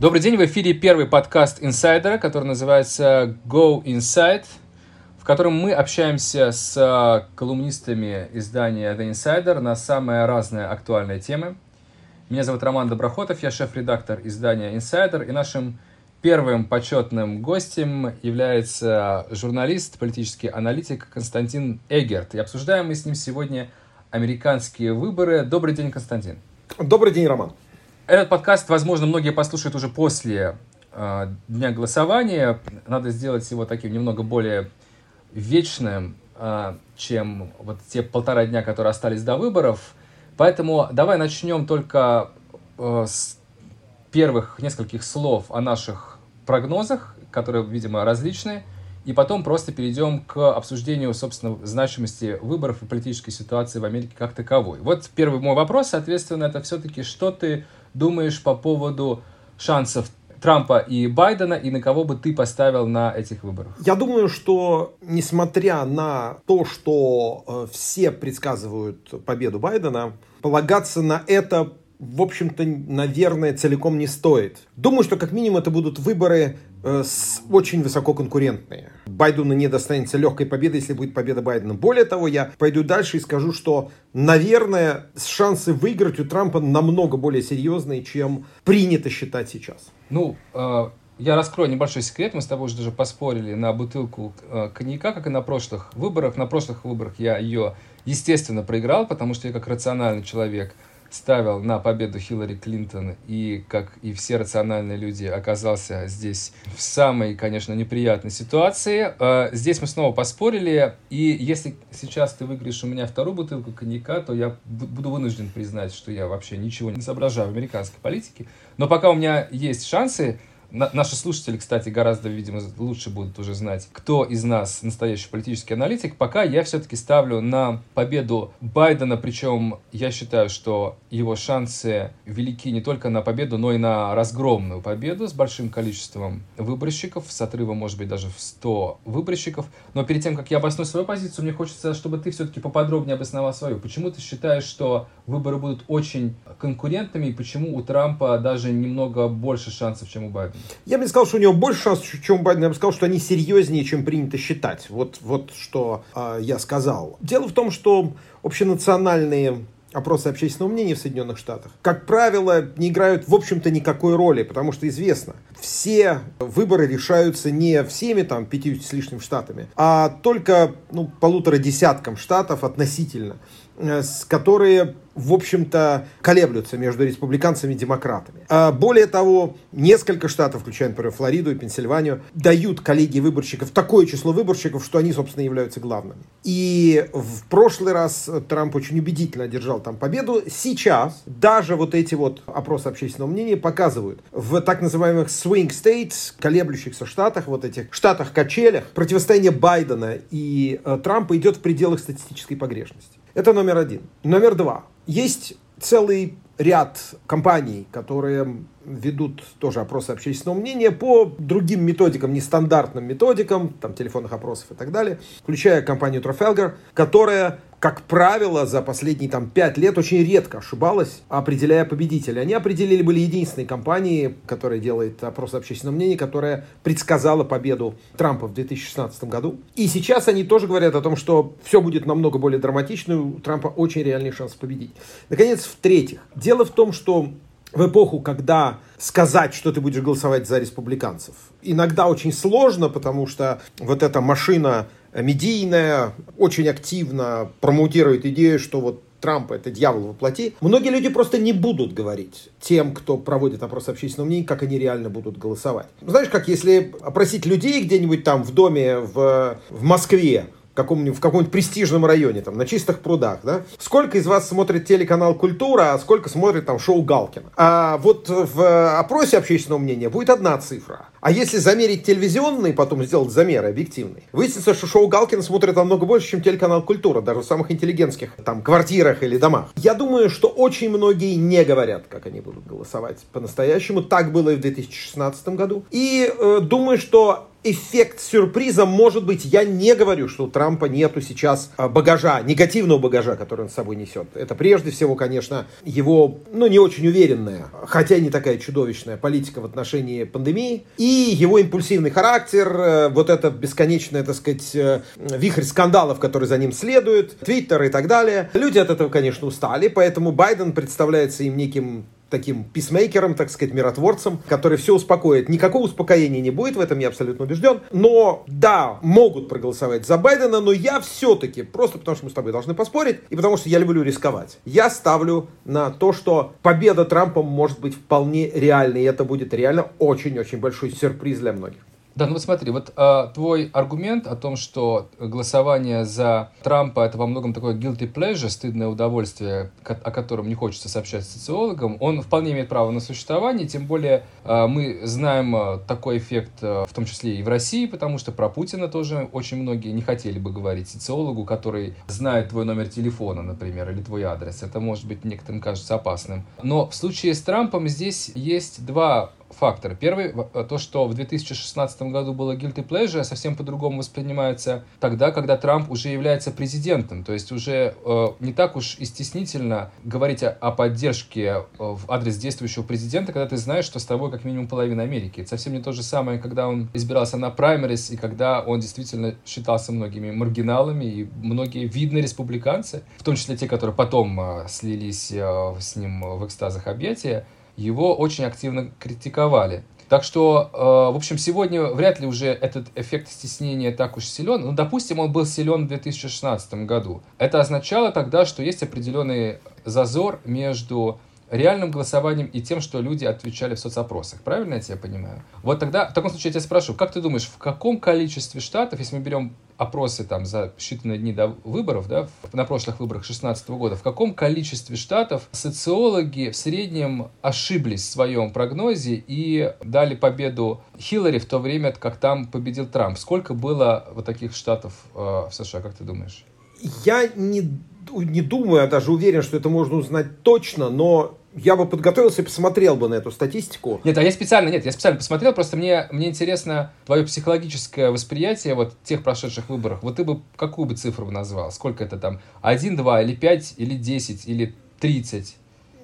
Добрый день, в эфире первый подкаст инсайдера, который называется Go Inside, в котором мы общаемся с а, колумнистами издания The Insider на самые разные актуальные темы. Меня зовут Роман Доброхотов, я шеф-редактор издания Insider, и нашим первым почетным гостем является журналист, политический аналитик Константин Эгерт. И обсуждаем мы с ним сегодня американские выборы. Добрый день, Константин. Добрый день, Роман. Этот подкаст, возможно, многие послушают уже после э, дня голосования. Надо сделать его таким немного более вечным, э, чем вот те полтора дня, которые остались до выборов. Поэтому давай начнем только э, с первых нескольких слов о наших прогнозах, которые, видимо, различные, и потом просто перейдем к обсуждению, собственно, значимости выборов и политической ситуации в Америке как таковой. Вот первый мой вопрос, соответственно, это все-таки, что ты думаешь по поводу шансов Трампа и Байдена, и на кого бы ты поставил на этих выборах? Я думаю, что несмотря на то, что э, все предсказывают победу Байдена, полагаться на это в общем-то, наверное, целиком не стоит. Думаю, что как минимум это будут выборы с очень высококонкурентные. Байдену не достанется легкой победы, если будет победа Байдена. Более того, я пойду дальше и скажу, что, наверное, шансы выиграть у Трампа намного более серьезные, чем принято считать сейчас. Ну, э, я раскрою небольшой секрет. Мы с тобой уже даже поспорили на бутылку э, коньяка, как и на прошлых выборах. На прошлых выборах я ее, естественно, проиграл, потому что я как рациональный человек – ставил на победу Хиллари Клинтон и, как и все рациональные люди, оказался здесь в самой, конечно, неприятной ситуации. А, здесь мы снова поспорили, и если сейчас ты выиграешь у меня вторую бутылку коньяка, то я буду вынужден признать, что я вообще ничего не соображаю в американской политике. Но пока у меня есть шансы, наши слушатели, кстати, гораздо, видимо, лучше будут уже знать, кто из нас настоящий политический аналитик. Пока я все-таки ставлю на победу Байдена, причем я считаю, что его шансы велики не только на победу, но и на разгромную победу с большим количеством выборщиков, с отрывом, может быть, даже в 100 выборщиков. Но перед тем, как я обосную свою позицию, мне хочется, чтобы ты все-таки поподробнее обосновал свою. Почему ты считаешь, что выборы будут очень конкурентными, и почему у Трампа даже немного больше шансов, чем у Байдена? Я бы не сказал, что у него больше шансов, чем у Байдена. Я бы сказал, что они серьезнее, чем принято считать. Вот, вот что э, я сказал. Дело в том, что общенациональные опросы общественного мнения в Соединенных Штатах, как правило, не играют, в общем-то, никакой роли, потому что известно, все выборы решаются не всеми там 50 с лишним штатами, а только ну, полутора десяткам штатов относительно, которые в общем-то, колеблются между республиканцами и демократами. А более того, несколько штатов, включая, например, Флориду и Пенсильванию, дают коллегии выборщиков такое число выборщиков, что они, собственно, являются главными. И в прошлый раз Трамп очень убедительно одержал там победу. Сейчас даже вот эти вот опросы общественного мнения показывают в так называемых swing states, колеблющихся штатах, вот этих штатах-качелях, противостояние Байдена и э, Трампа идет в пределах статистической погрешности. Это номер один. Номер два. Есть целый ряд компаний, которые ведут тоже опросы общественного мнения по другим методикам, нестандартным методикам, там, телефонных опросов и так далее, включая компанию Trafalgar, которая как правило, за последние там, пять лет очень редко ошибалась, определяя победителя. Они определили были единственной компанией, которая делает опрос общественного мнения, которая предсказала победу Трампа в 2016 году. И сейчас они тоже говорят о том, что все будет намного более драматично, у Трампа очень реальный шанс победить. Наконец, в-третьих, дело в том, что в эпоху, когда сказать, что ты будешь голосовать за республиканцев, иногда очень сложно, потому что вот эта машина медийная, очень активно промоутирует идею, что вот Трампа это дьявол воплоти. Многие люди просто не будут говорить тем, кто проводит опрос общественного мнения, как они реально будут голосовать. Знаешь, как если опросить людей где-нибудь там в доме в, в Москве, каком-нибудь, в каком-нибудь престижном районе, там, на чистых прудах, да? Сколько из вас смотрит телеканал «Культура», а сколько смотрит там шоу Галкина? А вот в опросе общественного мнения будет одна цифра. А если замерить телевизионный, потом сделать замеры объективные, выяснится, что шоу Галкина смотрит намного больше, чем телеканал «Культура», даже в самых интеллигентских там квартирах или домах. Я думаю, что очень многие не говорят, как они будут голосовать по-настоящему. Так было и в 2016 году. И э, думаю, что эффект сюрприза может быть, я не говорю, что у Трампа нету сейчас а, багажа, негативного багажа, который он с собой несет. Это прежде всего, конечно, его, ну, не очень уверенная, хотя не такая чудовищная политика в отношении пандемии, и его импульсивный характер, э, вот это бесконечное, так сказать, э, вихрь скандалов, который за ним следует, твиттер и так далее. Люди от этого, конечно, устали, поэтому Байден представляется им неким таким писмейкером, так сказать, миротворцем, который все успокоит. Никакого успокоения не будет, в этом я абсолютно убежден. Но да, могут проголосовать за Байдена, но я все-таки, просто потому что мы с тобой должны поспорить, и потому что я люблю рисковать, я ставлю на то, что победа Трампа может быть вполне реальной, и это будет реально очень-очень большой сюрприз для многих. Да, ну вот смотри, вот а, твой аргумент о том, что голосование за Трампа это во многом такое guilty pleasure, стыдное удовольствие, о котором не хочется сообщать социологам, он вполне имеет право на существование, тем более а, мы знаем а, такой эффект, а, в том числе и в России, потому что про Путина тоже очень многие не хотели бы говорить социологу, который знает твой номер телефона, например, или твой адрес. Это может быть некоторым кажется опасным. Но в случае с Трампом здесь есть два факторы. Первый, э, то, что в 2016 году было guilty pleasure, совсем по-другому воспринимается тогда, когда Трамп уже является президентом. То есть уже э, не так уж и стеснительно говорить о, о поддержке э, в адрес действующего президента, когда ты знаешь, что с тобой как минимум половина Америки. Это совсем не то же самое, когда он избирался на праймерис, и когда он действительно считался многими маргиналами, и многие видные республиканцы, в том числе те, которые потом э, слились э, с ним в экстазах объятия, его очень активно критиковали. Так что, э, в общем, сегодня вряд ли уже этот эффект стеснения так уж силен. Ну, допустим, он был силен в 2016 году. Это означало тогда, что есть определенный зазор между реальным голосованием и тем, что люди отвечали в соцопросах. Правильно я тебя понимаю? Вот тогда, в таком случае я тебя спрошу, как ты думаешь, в каком количестве штатов, если мы берем опросы там за считанные дни до выборов, да, на прошлых выборах 2016 года, в каком количестве штатов социологи в среднем ошиблись в своем прогнозе и дали победу Хиллари в то время, как там победил Трамп? Сколько было вот таких штатов э, в США, как ты думаешь? Я не, не думаю, я даже уверен, что это можно узнать точно, но я бы подготовился и посмотрел бы на эту статистику. Нет, а я специально, нет, я специально посмотрел, просто мне, мне интересно твое психологическое восприятие вот тех прошедших выборов. Вот ты бы какую бы цифру бы назвал? Сколько это там? Один, два, или пять, или десять, или тридцать?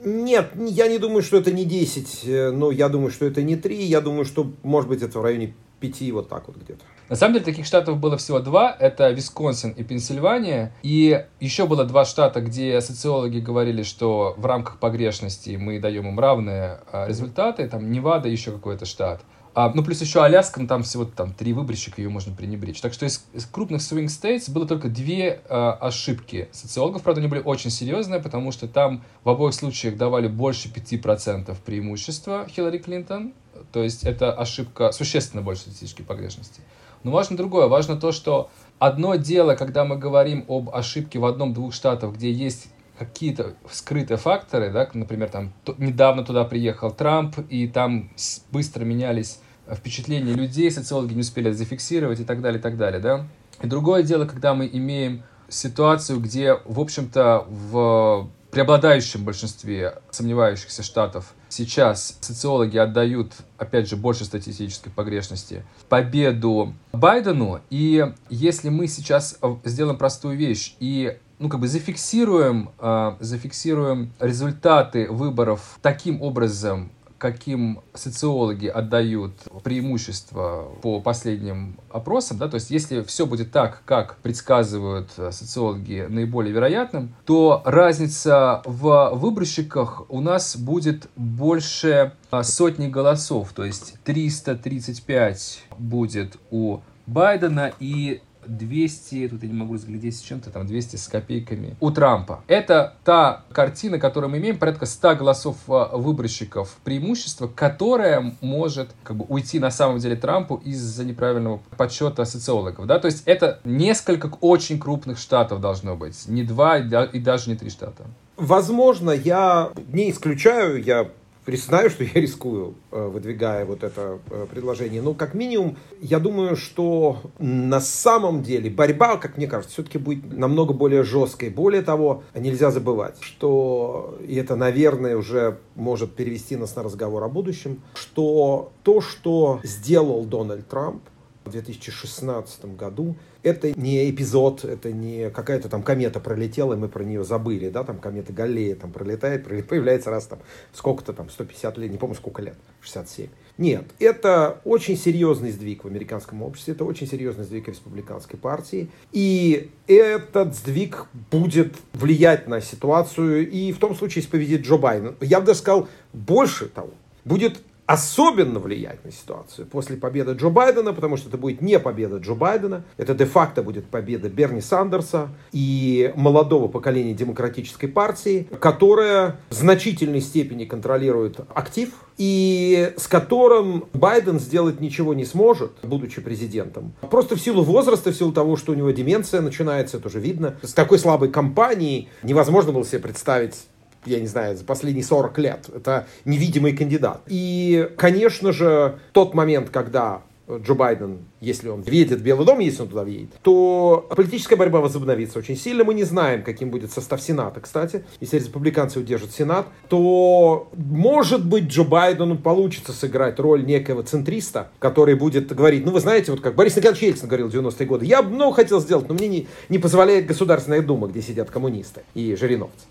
Нет, я не думаю, что это не 10, э, но я думаю, что это не 3, я думаю, что, может быть, это в районе 5, вот так вот где-то. На самом деле таких штатов было всего два, это Висконсин и Пенсильвания, и еще было два штата, где социологи говорили, что в рамках погрешности мы даем им равные а, результаты, там Невада, еще какой-то штат. А, ну, плюс еще Аляска, ну, там всего там три выборщика, ее можно пренебречь. Так что из, из крупных swing states было только две э, ошибки социологов. Правда, они были очень серьезные, потому что там в обоих случаях давали больше 5% преимущества Хиллари Клинтон. То есть это ошибка существенно больше статистической погрешности. Но важно другое. Важно то, что одно дело, когда мы говорим об ошибке в одном-двух штатах, где есть какие-то скрытые факторы, да, например, там недавно туда приехал Трамп, и там быстро менялись впечатления людей, социологи не успели это зафиксировать и так далее, и так далее, да. И другое дело, когда мы имеем ситуацию, где, в общем-то, в преобладающем большинстве сомневающихся штатов сейчас социологи отдают, опять же, больше статистической погрешности, победу Байдену. И если мы сейчас сделаем простую вещь и ну, как бы зафиксируем, э, зафиксируем результаты выборов таким образом, каким социологи отдают преимущество по последним опросам, да, то есть если все будет так, как предсказывают э, социологи наиболее вероятным, то разница в выборщиках у нас будет больше а, сотни голосов, то есть 335 будет у Байдена и 200, тут я не могу разглядеть с чем-то, там 200 с копейками у Трампа. Это та картина, которую мы имеем, порядка 100 голосов а, выборщиков преимущества, которая может как бы уйти на самом деле Трампу из-за неправильного подсчета социологов. Да? То есть это несколько очень крупных штатов должно быть, не два и даже не три штата. Возможно, я не исключаю, я признаю, что я рискую, э, выдвигая вот это э, предложение. Но как минимум, я думаю, что на самом деле борьба, как мне кажется, все-таки будет намного более жесткой. Более того, нельзя забывать, что, и это, наверное, уже может перевести нас на разговор о будущем, что то, что сделал Дональд Трамп, в 2016 году. Это не эпизод, это не какая-то там комета пролетела, и мы про нее забыли, да, там комета Галлея там пролетает, появляется раз там сколько-то там, 150 лет, не помню сколько лет, 67. Нет, это очень серьезный сдвиг в американском обществе, это очень серьезный сдвиг в республиканской партии, и этот сдвиг будет влиять на ситуацию, и в том случае, победит Джо Байден. Я бы даже сказал, больше того, будет особенно влиять на ситуацию после победы Джо Байдена, потому что это будет не победа Джо Байдена, это де-факто будет победа Берни Сандерса и молодого поколения демократической партии, которая в значительной степени контролирует актив и с которым Байден сделать ничего не сможет, будучи президентом. Просто в силу возраста, в силу того, что у него деменция начинается, это уже видно. С такой слабой компанией невозможно было себе представить я не знаю, за последние 40 лет. Это невидимый кандидат. И, конечно же, тот момент, когда Джо Байден, если он въедет в Белый дом, если он туда въедет, то политическая борьба возобновится очень сильно. Мы не знаем, каким будет состав Сената, кстати. Если республиканцы удержат Сенат, то, может быть, Джо Байдену получится сыграть роль некого центриста, который будет говорить, ну, вы знаете, вот как Борис Николаевич Ельцин говорил в 90-е годы, я бы много хотел сделать, но мне не, не позволяет Государственная Дума, где сидят коммунисты и жириновцы.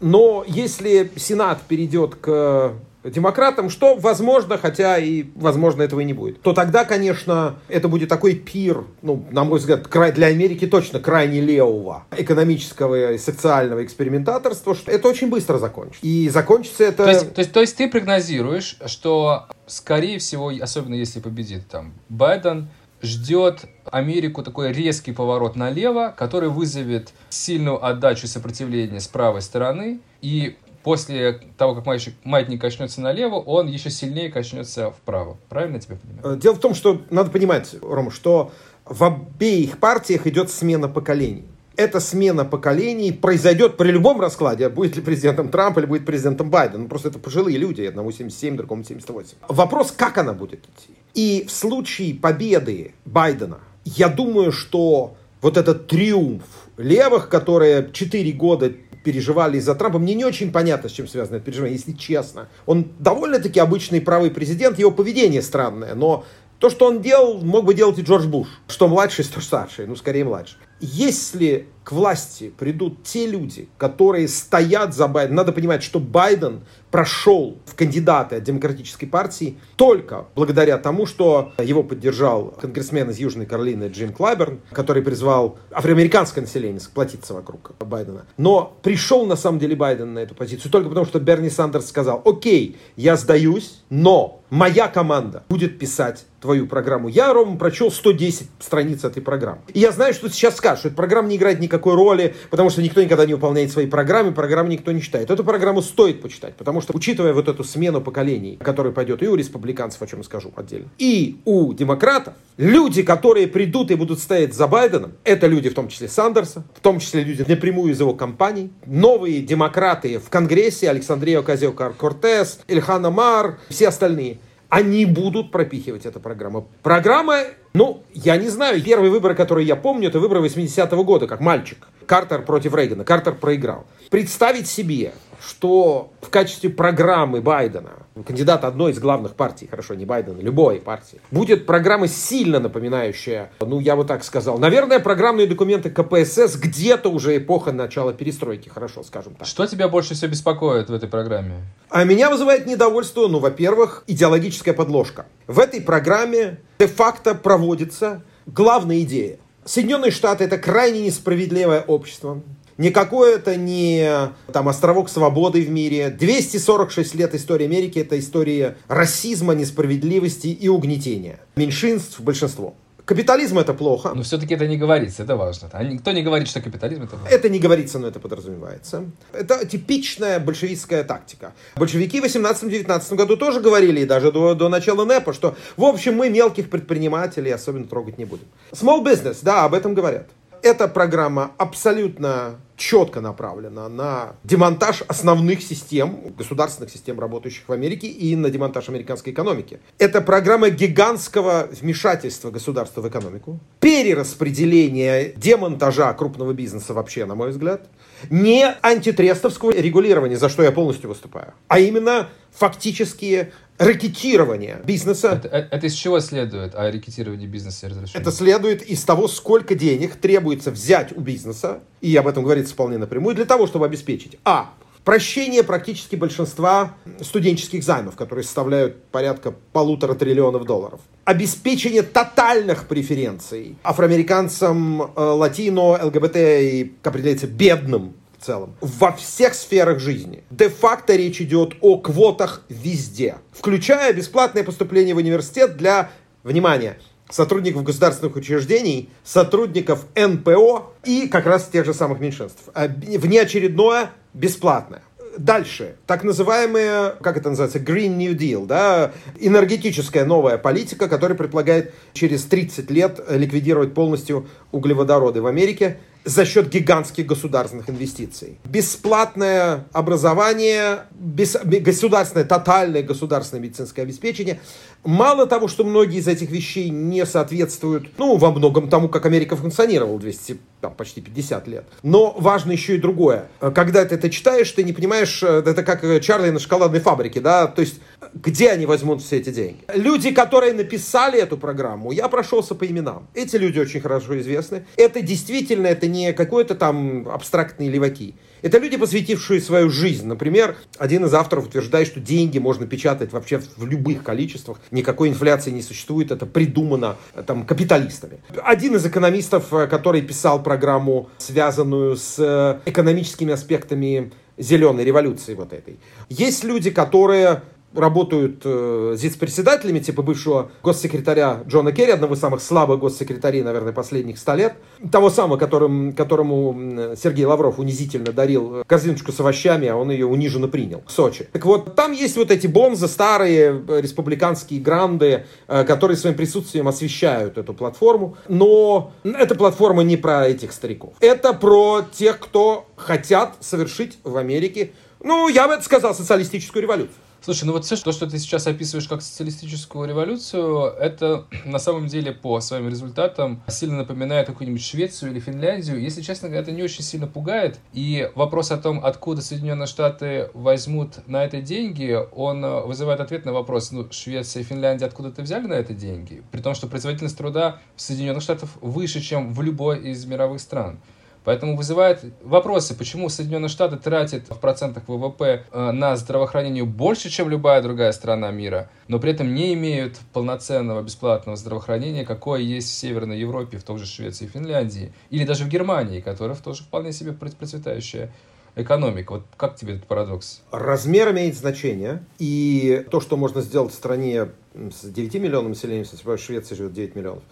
Но если Сенат перейдет к демократам, что возможно, хотя и возможно этого и не будет, то тогда, конечно, это будет такой пир, ну, на мой взгляд, для Америки точно крайне левого экономического и социального экспериментаторства, что это очень быстро закончится. И закончится это... То есть, то есть, то есть ты прогнозируешь, что, скорее всего, особенно если победит там Байден, ждет Америку такой резкий поворот налево, который вызовет сильную отдачу сопротивления с правой стороны, и после того, как маятник, маятник качнется налево, он еще сильнее качнется вправо. Правильно я тебя понимаю? Э, дело в том, что надо понимать, Рома, что в обеих партиях идет смена поколений. Эта смена поколений произойдет при любом раскладе, будет ли президентом Трамп или будет президентом Байден. Ну, просто это пожилые люди, одному 77, другому 78. Вопрос, как она будет идти. И в случае победы Байдена, я думаю, что вот этот триумф левых, которые 4 года переживали из-за Трампа. Мне не очень понятно, с чем связано это переживание, если честно. Он довольно-таки обычный правый президент, его поведение странное, но то, что он делал, мог бы делать и Джордж Буш. Что младший, что старший, ну скорее младший. Если к власти придут те люди, которые стоят за Байденом, надо понимать, что Байден прошел в кандидаты от Демократической партии только благодаря тому, что его поддержал конгрессмен из Южной Каролины Джим Клайберн, который призвал афроамериканское население сплотиться вокруг Байдена. Но пришел на самом деле Байден на эту позицию только потому, что Берни Сандерс сказал, окей, я сдаюсь, но моя команда будет писать твою программу. Я, Рома, прочел 110 страниц этой программы. И я знаю, что ты сейчас скажешь, что эта программа не играет никакой роли, потому что никто никогда не выполняет свои программы, программу никто не читает. Эту программу стоит почитать, потому что, учитывая вот эту смену поколений, которая пойдет и у республиканцев, о чем я скажу отдельно, и у демократов, люди, которые придут и будут стоять за Байденом, это люди в том числе Сандерса, в том числе люди напрямую из его компаний, новые демократы в Конгрессе, Александрия Оказио-Кортес, Ильхан Амар, все остальные – они будут пропихивать эту программу. Программа, ну, я не знаю, первый выбор, который я помню, это выборы 80-го года, как мальчик. Картер против Рейгана. Картер проиграл. Представить себе, что в качестве программы Байдена, кандидата одной из главных партий, хорошо, не Байдена, любой партии, будет программа сильно напоминающая, ну, я бы так сказал, наверное, программные документы КПСС где-то уже эпоха начала перестройки, хорошо, скажем так. Что тебя больше всего беспокоит в этой программе? А меня вызывает недовольство, ну, во-первых, идеологическая подложка. В этой программе де-факто проводится главная идея. Соединенные Штаты это крайне несправедливое общество, Никакой это не там, островок свободы в мире. 246 лет истории Америки – это история расизма, несправедливости и угнетения. Меньшинств – большинство. Капитализм это плохо. Но все-таки это не говорится, это важно. А никто не говорит, что капитализм это плохо. Это не говорится, но это подразумевается. Это типичная большевистская тактика. Большевики в 18-19 году тоже говорили, и даже до, до начала НЭПа, что в общем мы мелких предпринимателей особенно трогать не будем. Small business, да, об этом говорят. Эта программа абсолютно четко направлена на демонтаж основных систем, государственных систем, работающих в Америке, и на демонтаж американской экономики. Это программа гигантского вмешательства государства в экономику, перераспределение демонтажа крупного бизнеса вообще, на мой взгляд, не антитрестовского регулирования, за что я полностью выступаю, а именно фактические ракетирование бизнеса. Это, это, это из чего следует о ракетировании бизнеса Это следует из того, сколько денег требуется взять у бизнеса, и об этом говорится вполне напрямую, для того, чтобы обеспечить а. Прощение практически большинства студенческих займов, которые составляют порядка полутора триллионов долларов. Обеспечение тотальных преференций афроамериканцам, э, латино, ЛГБТ и, как определяется, бедным целом, во всех сферах жизни. Де-факто речь идет о квотах везде, включая бесплатное поступление в университет для, внимания, сотрудников государственных учреждений, сотрудников НПО и как раз тех же самых меньшинств. А внеочередное бесплатное. Дальше, так называемая, как это называется, Green New Deal, да, энергетическая новая политика, которая предполагает через 30 лет ликвидировать полностью углеводороды в Америке за счет гигантских государственных инвестиций. Бесплатное образование, без, государственное, тотальное государственное медицинское обеспечение. Мало того, что многие из этих вещей не соответствуют, ну, во многом тому, как Америка функционировала 200, там, почти 50 лет. Но важно еще и другое. Когда ты это читаешь, ты не понимаешь, э, это как э, Чарли на шоколадной фабрике, да, то есть где они возьмут все эти деньги. Люди, которые написали эту программу, я прошелся по именам. Эти люди очень хорошо известны. Это действительно, это не какой-то там абстрактные леваки. Это люди, посвятившие свою жизнь. Например, один из авторов утверждает, что деньги можно печатать вообще в любых количествах. Никакой инфляции не существует. Это придумано там, капиталистами. Один из экономистов, э, который писал программу, связанную с э, экономическими аспектами зеленой революции вот этой. Есть люди, которые работают э, ЗИЦ-председателями, типа бывшего госсекретаря Джона Керри, одного из самых слабых госсекретарей, наверное, последних ста лет, того самого, которым, которому Сергей Лавров унизительно дарил э, корзиночку с овощами, а он ее униженно принял в Сочи. Так вот, там есть вот эти бонзы, старые э, республиканские гранды, э, которые своим присутствием освещают эту платформу, но эта платформа не про этих стариков. Это про тех, кто хотят совершить в Америке, ну, я бы это сказал, социалистическую революцию. Слушай, ну вот все, то, что ты сейчас описываешь как социалистическую революцию, это на самом деле по своим результатам сильно напоминает какую-нибудь Швецию или Финляндию. Если честно, это не очень сильно пугает. И вопрос о том, откуда Соединенные Штаты возьмут на это деньги, он вызывает ответ на вопрос, ну, Швеция и Финляндия откуда-то взяли на это деньги? При том, что производительность труда в Соединенных Штатах выше, чем в любой из мировых стран. Поэтому вызывает вопросы, почему Соединенные Штаты тратят в процентах ВВП э, на здравоохранение больше, чем любая другая страна мира, но при этом не имеют полноценного бесплатного здравоохранения, какое есть в Северной Европе, в том же Швеции и Финляндии, или даже в Германии, которая тоже вполне себе процветающая экономика. Вот как тебе этот парадокс? Размер имеет значение. И то, что можно сделать в стране с 9 миллионами населения, в Швеции живет 9 миллионов,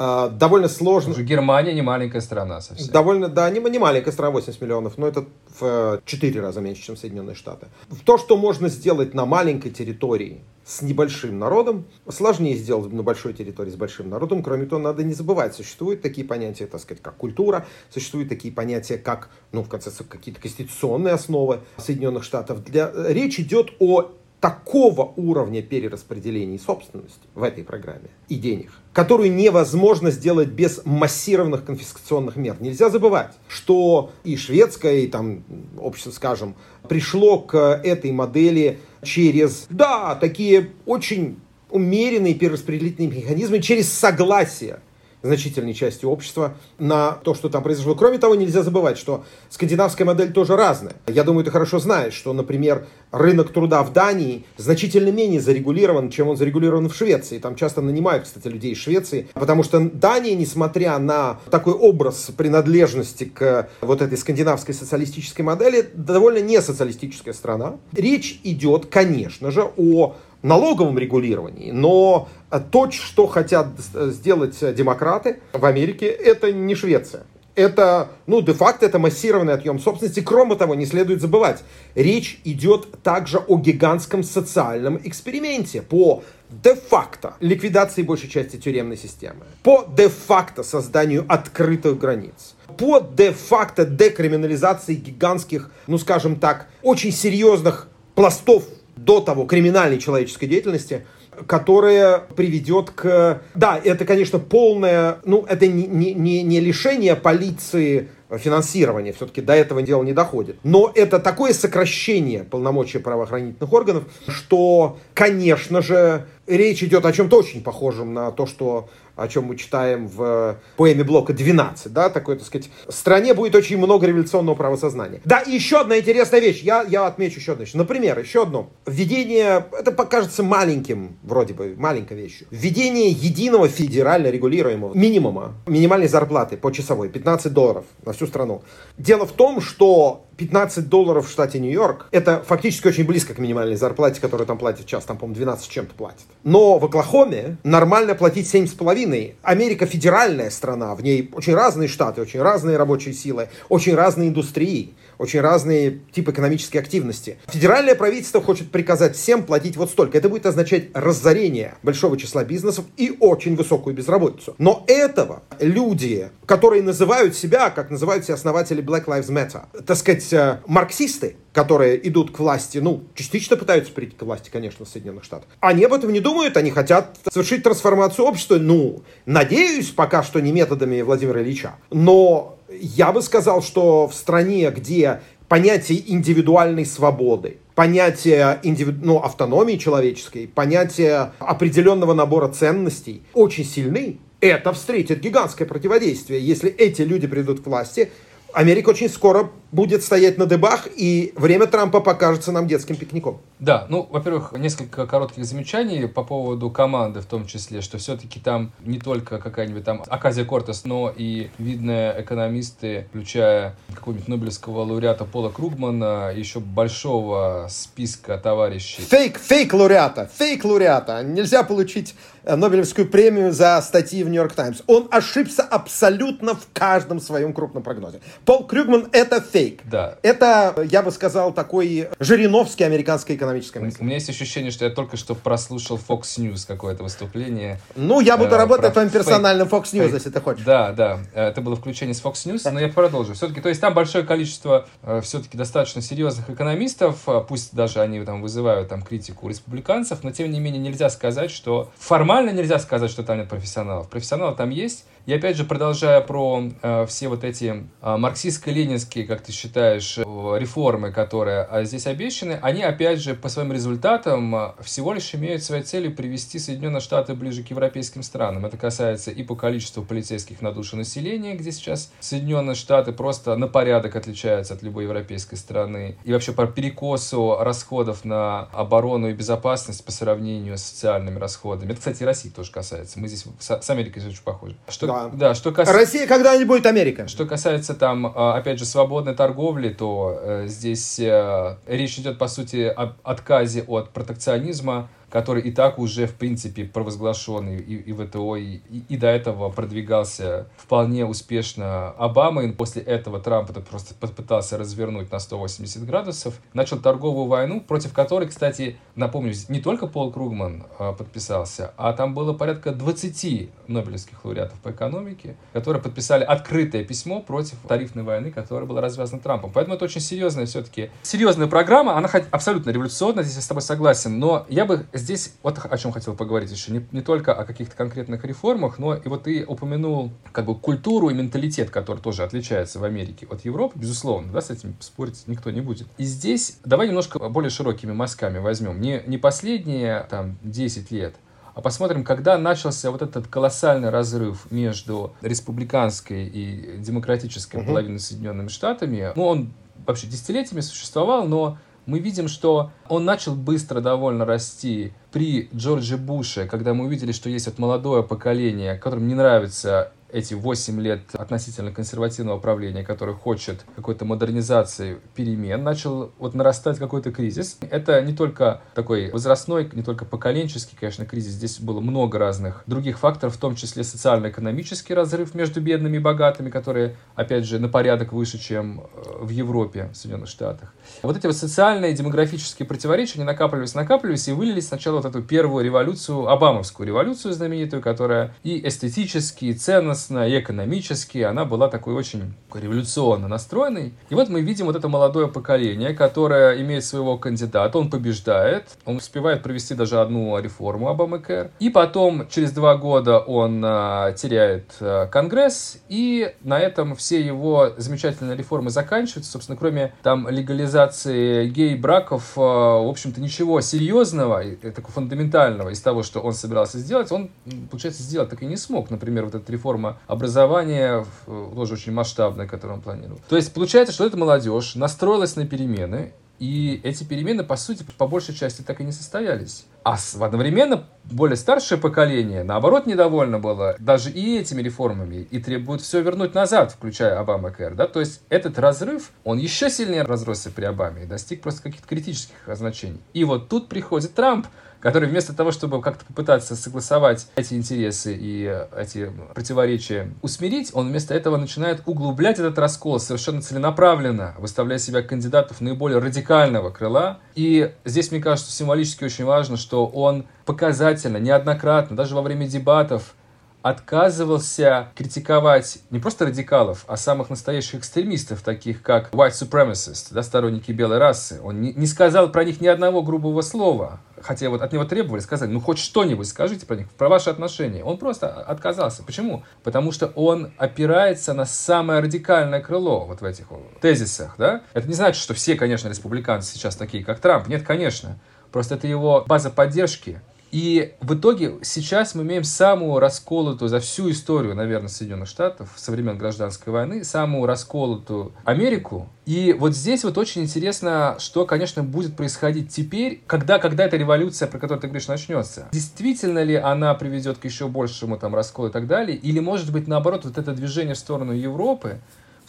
довольно сложно. Германия не маленькая страна совсем. Довольно, да, не, не маленькая страна, 80 миллионов, но это в 4 раза меньше, чем Соединенные Штаты. То, что можно сделать на маленькой территории с небольшим народом, сложнее сделать на большой территории с большим народом. Кроме того, надо не забывать, существуют такие понятия, так сказать, как культура, существуют такие понятия, как, ну, в конце концов, какие-то конституционные основы Соединенных Штатов. Для... Речь идет о такого уровня перераспределения собственности в этой программе и денег, которую невозможно сделать без массированных конфискационных мер. Нельзя забывать, что и шведское, и там общество, скажем, пришло к этой модели через, да, такие очень умеренные перераспределительные механизмы, через согласие значительной части общества на то, что там произошло. Кроме того, нельзя забывать, что скандинавская модель тоже разная. Я думаю, ты хорошо знаешь, что, например, рынок труда в Дании значительно менее зарегулирован, чем он зарегулирован в Швеции. Там часто нанимают, кстати, людей из Швеции, потому что Дания, несмотря на такой образ принадлежности к вот этой скандинавской социалистической модели, довольно не социалистическая страна. Речь идет, конечно же, о налоговом регулировании, но то, что хотят сделать демократы в Америке, это не Швеция. Это, ну, де-факто, это массированный отъем собственности. Кроме того, не следует забывать, речь идет также о гигантском социальном эксперименте по де-факто ликвидации большей части тюремной системы, по де-факто созданию открытых границ, по де-факто декриминализации гигантских, ну, скажем так, очень серьезных пластов до того криминальной человеческой деятельности, которое приведет к... Да, это, конечно, полное... Ну, это не, не, не лишение полиции финансирования. Все-таки до этого дела не доходит. Но это такое сокращение полномочий правоохранительных органов, что, конечно же, речь идет о чем-то очень похожем на то, что о чем мы читаем в поэме Блока 12, да, такой, так сказать, в стране будет очень много революционного правосознания. Да, и еще одна интересная вещь, я, я отмечу еще одну вещь. Например, еще одно. Введение, это покажется маленьким, вроде бы, маленькой вещью. Введение единого федерально регулируемого минимума, минимальной зарплаты по часовой, 15 долларов на всю страну. Дело в том, что 15 долларов в штате Нью-Йорк, это фактически очень близко к минимальной зарплате, которую там платят в час, там, по-моему, 12 с чем-то платят. Но в Оклахоме нормально платить 7,5. Америка федеральная страна, в ней очень разные штаты, очень разные рабочие силы, очень разные индустрии, очень разные типы экономической активности. Федеральное правительство хочет приказать всем платить вот столько. Это будет означать разорение большого числа бизнесов и очень высокую безработицу. Но этого люди, которые называют себя, как называют себя основатели Black Lives Matter, так сказать, Э, марксисты, которые идут к власти, ну, частично пытаются прийти к власти, конечно, в Соединенных Штатах, они об этом не думают, они хотят совершить трансформацию общества, ну, надеюсь, пока что не методами Владимира Ильича, но я бы сказал, что в стране, где понятие индивидуальной свободы, понятие индивиду... ну, автономии человеческой, понятие определенного набора ценностей очень сильны, это встретит гигантское противодействие. Если эти люди придут к власти, Америка очень скоро будет стоять на дыбах, и время Трампа покажется нам детским пикником. Да, ну, во-первых, несколько коротких замечаний по поводу команды в том числе, что все-таки там не только какая-нибудь там Аказия Кортес, но и видные экономисты, включая какого-нибудь Нобелевского лауреата Пола Кругмана, еще большого списка товарищей. Фейк, фейк лауреата, фейк лауреата. Нельзя получить э, Нобелевскую премию за статьи в Нью-Йорк Таймс. Он ошибся абсолютно в каждом своем крупном прогнозе. Пол Крюгман это фейк фейк. Да. Это, я бы сказал, такой Жириновский американской экономической мысли. У меня есть ощущение, что я только что прослушал Fox News какое-то выступление. Ну, я буду э, работать в твоем персональном Fox News, если ты хочешь. Да, да. Это было включение с Fox News, но я продолжу. Все-таки, то есть там большое количество э, все-таки достаточно серьезных экономистов, э, пусть даже они там вызывают там критику республиканцев, но тем не менее нельзя сказать, что формально нельзя сказать, что там нет профессионалов. Профессионалы там есть, и опять же, продолжая про э, все вот эти э, марксистско-ленинские, как ты считаешь, э, реформы, которые э, здесь обещаны, они опять же по своим результатам э, всего лишь имеют своей целью привести Соединенные Штаты ближе к европейским странам. Это касается и по количеству полицейских на душу населения, где сейчас Соединенные Штаты просто на порядок отличаются от любой европейской страны. И вообще по перекосу расходов на оборону и безопасность по сравнению с социальными расходами. Это, кстати, и России тоже касается. Мы здесь с, Америкой очень похожи. Что да. Да, что касается... Россия когда-нибудь будет Америка. Что касается там, а, опять же, свободной торговли, то э, здесь э, речь идет, по сути, об отказе от протекционизма, который и так уже, в принципе, провозглашен и, и ВТО, и, и до этого продвигался вполне успешно Обама, и после этого Трамп это просто попытался развернуть на 180 градусов, начал торговую войну, против которой, кстати, напомню, не только Пол Кругман а, подписался, а там было порядка 20 нобелевских лауреатов по экономике, которые подписали открытое письмо против тарифной войны, которая была развязана Трампом. Поэтому это очень серьезная все-таки, серьезная программа, она хоть абсолютно революционная, здесь я с тобой согласен, но я бы здесь вот о чем хотел поговорить еще, не, не только о каких-то конкретных реформах, но и вот ты упомянул как бы культуру и менталитет, который тоже отличается в Америке от Европы, безусловно, да, с этим спорить никто не будет. И здесь давай немножко более широкими мазками возьмем, не, не последние там 10 лет, а посмотрим, когда начался вот этот колоссальный разрыв между республиканской и демократической угу. половиной Соединенными Штатами. Ну, он вообще десятилетиями существовал, но мы видим, что он начал быстро довольно расти при Джордже Буше, когда мы увидели, что есть вот молодое поколение, которым не нравится эти 8 лет относительно консервативного правления, который хочет какой-то модернизации перемен, начал вот нарастать какой-то кризис. Это не только такой возрастной, не только поколенческий, конечно, кризис. Здесь было много разных других факторов, в том числе социально-экономический разрыв между бедными и богатыми, которые, опять же, на порядок выше, чем э, в Европе, в Соединенных Штатах. Вот эти вот социальные и демографические противоречия, они накапливались, накапливались и вылились сначала вот эту первую революцию, Обамовскую революцию знаменитую, которая и эстетически, и ценностно ценностно и экономически. Она была такой очень революционно настроенной. И вот мы видим вот это молодое поколение, которое имеет своего кандидата, он побеждает, он успевает провести даже одну реформу Обамакэр. И потом, через два года, он а, теряет а, Конгресс, и на этом все его замечательные реформы заканчиваются. Собственно, кроме там легализации гей-браков, а, в общем-то, ничего серьезного, такого фундаментального из того, что он собирался сделать, он, получается, сделать так и не смог. Например, вот эта реформа образования, тоже очень масштабная, которую он планировал. То есть, получается, что эта молодежь настроилась на перемены, и эти перемены, по сути, по большей части так и не состоялись. А одновременно более старшее поколение, наоборот, недовольно было даже и этими реформами, и требует все вернуть назад, включая Обама Кэр. Да? То есть этот разрыв, он еще сильнее разросся при Обаме и достиг просто каких-то критических значений. И вот тут приходит Трамп, который вместо того, чтобы как-то попытаться согласовать эти интересы и эти противоречия усмирить, он вместо этого начинает углублять этот раскол совершенно целенаправленно, выставляя себя кандидатов наиболее радикального крыла. И здесь, мне кажется, символически очень важно, что он показательно, неоднократно, даже во время дебатов, отказывался критиковать не просто радикалов, а самых настоящих экстремистов, таких как white supremacists, да, сторонники белой расы. Он не, сказал про них ни одного грубого слова, хотя вот от него требовали сказать, ну хоть что-нибудь скажите про них, про ваши отношения. Он просто отказался. Почему? Потому что он опирается на самое радикальное крыло вот в этих тезисах. Да? Это не значит, что все, конечно, республиканцы сейчас такие, как Трамп. Нет, конечно. Просто это его база поддержки. И в итоге сейчас мы имеем самую расколотую за всю историю, наверное, Соединенных Штатов со времен гражданской войны, самую расколотую Америку. И вот здесь вот очень интересно, что, конечно, будет происходить теперь, когда, когда эта революция, про которую ты говоришь, начнется. Действительно ли она приведет к еще большему там расколу и так далее? Или, может быть, наоборот, вот это движение в сторону Европы,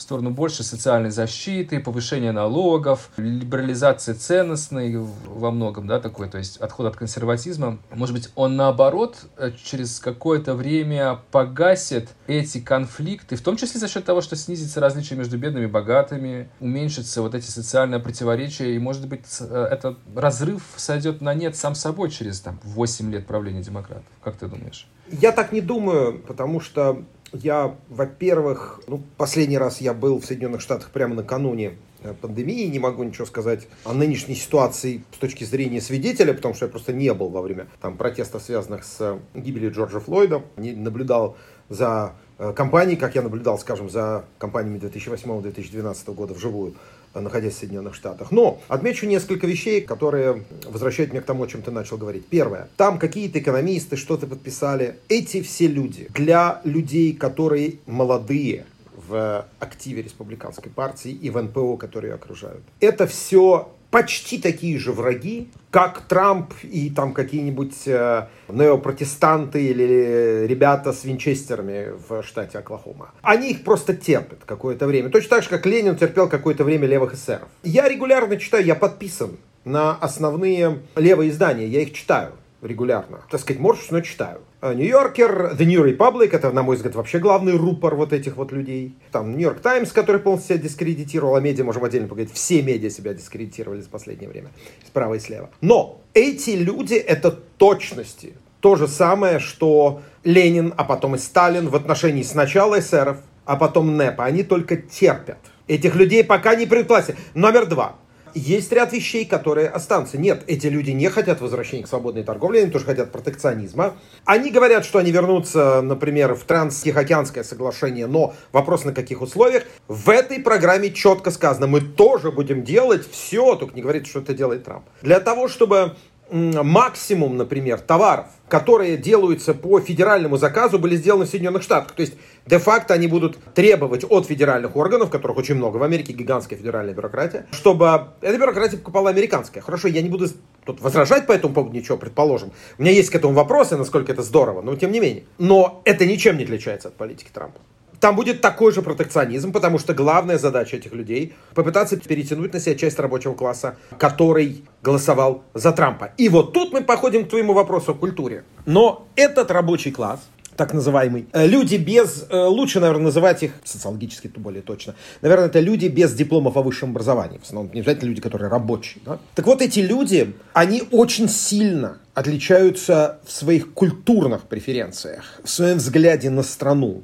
в сторону большей социальной защиты, повышения налогов, либерализации ценностной во многом, да, такой, то есть отход от консерватизма. Может быть, он наоборот э, через какое-то время погасит эти конфликты, в том числе за счет того, что снизится различие между бедными и богатыми, уменьшится вот эти социальные противоречия, и, может быть, э, этот разрыв сойдет на нет сам собой через там, 8 лет правления демократов. Как ты думаешь? Я так не думаю, потому что я, во-первых, ну, последний раз я был в Соединенных Штатах прямо накануне э, пандемии, не могу ничего сказать о нынешней ситуации с точки зрения свидетеля, потому что я просто не был во время там, протестов, связанных с гибелью Джорджа Флойда, не наблюдал за э, компанией, как я наблюдал, скажем, за компаниями 2008-2012 года вживую находясь в Соединенных Штатах. Но отмечу несколько вещей, которые возвращают меня к тому, о чем ты начал говорить. Первое. Там какие-то экономисты что-то подписали. Эти все люди для людей, которые молодые, в активе республиканской партии и в НПО, которые ее окружают. Это все почти такие же враги, как Трамп и там какие-нибудь э, неопротестанты или ребята с винчестерами в штате Оклахома. Они их просто терпят какое-то время. Точно так же, как Ленин терпел какое-то время левых эсеров. Я регулярно читаю, я подписан на основные левые издания, я их читаю регулярно. Так сказать, морщусь, но читаю. Нью-Йоркер, The New Republic, это, на мой взгляд, вообще главный рупор вот этих вот людей. Там Нью-Йорк Таймс, который полностью себя дискредитировал, а медиа, можем отдельно поговорить, все медиа себя дискредитировали за последнее время, справа и слева. Но эти люди — это точности. То же самое, что Ленин, а потом и Сталин в отношении сначала эсеров, а потом НЭПа. Они только терпят. Этих людей пока не предклассе. Номер два есть ряд вещей, которые останутся. Нет, эти люди не хотят возвращения к свободной торговле, они тоже хотят протекционизма. Они говорят, что они вернутся, например, в Транстихоокеанское соглашение, но вопрос на каких условиях. В этой программе четко сказано, мы тоже будем делать все, только не говорите, что это делает Трамп. Для того, чтобы максимум, например, товаров, которые делаются по федеральному заказу, были сделаны в Соединенных Штатах. То есть, де-факто они будут требовать от федеральных органов, которых очень много в Америке, гигантская федеральная бюрократия, чтобы эта бюрократия покупала американская. Хорошо, я не буду тут возражать по этому поводу ничего, предположим. У меня есть к этому вопросы, насколько это здорово, но тем не менее. Но это ничем не отличается от политики Трампа. Там будет такой же протекционизм, потому что главная задача этих людей попытаться перетянуть на себя часть рабочего класса, который голосовал за Трампа. И вот тут мы походим к твоему вопросу о культуре. Но этот рабочий класс, так называемый. Э, люди без, э, лучше, наверное, называть их социологически, то более точно. Наверное, это люди без дипломов о высшем образовании. В основном, не обязательно люди, которые рабочие. Да? Так вот, эти люди, они очень сильно отличаются в своих культурных преференциях, в своем взгляде на страну,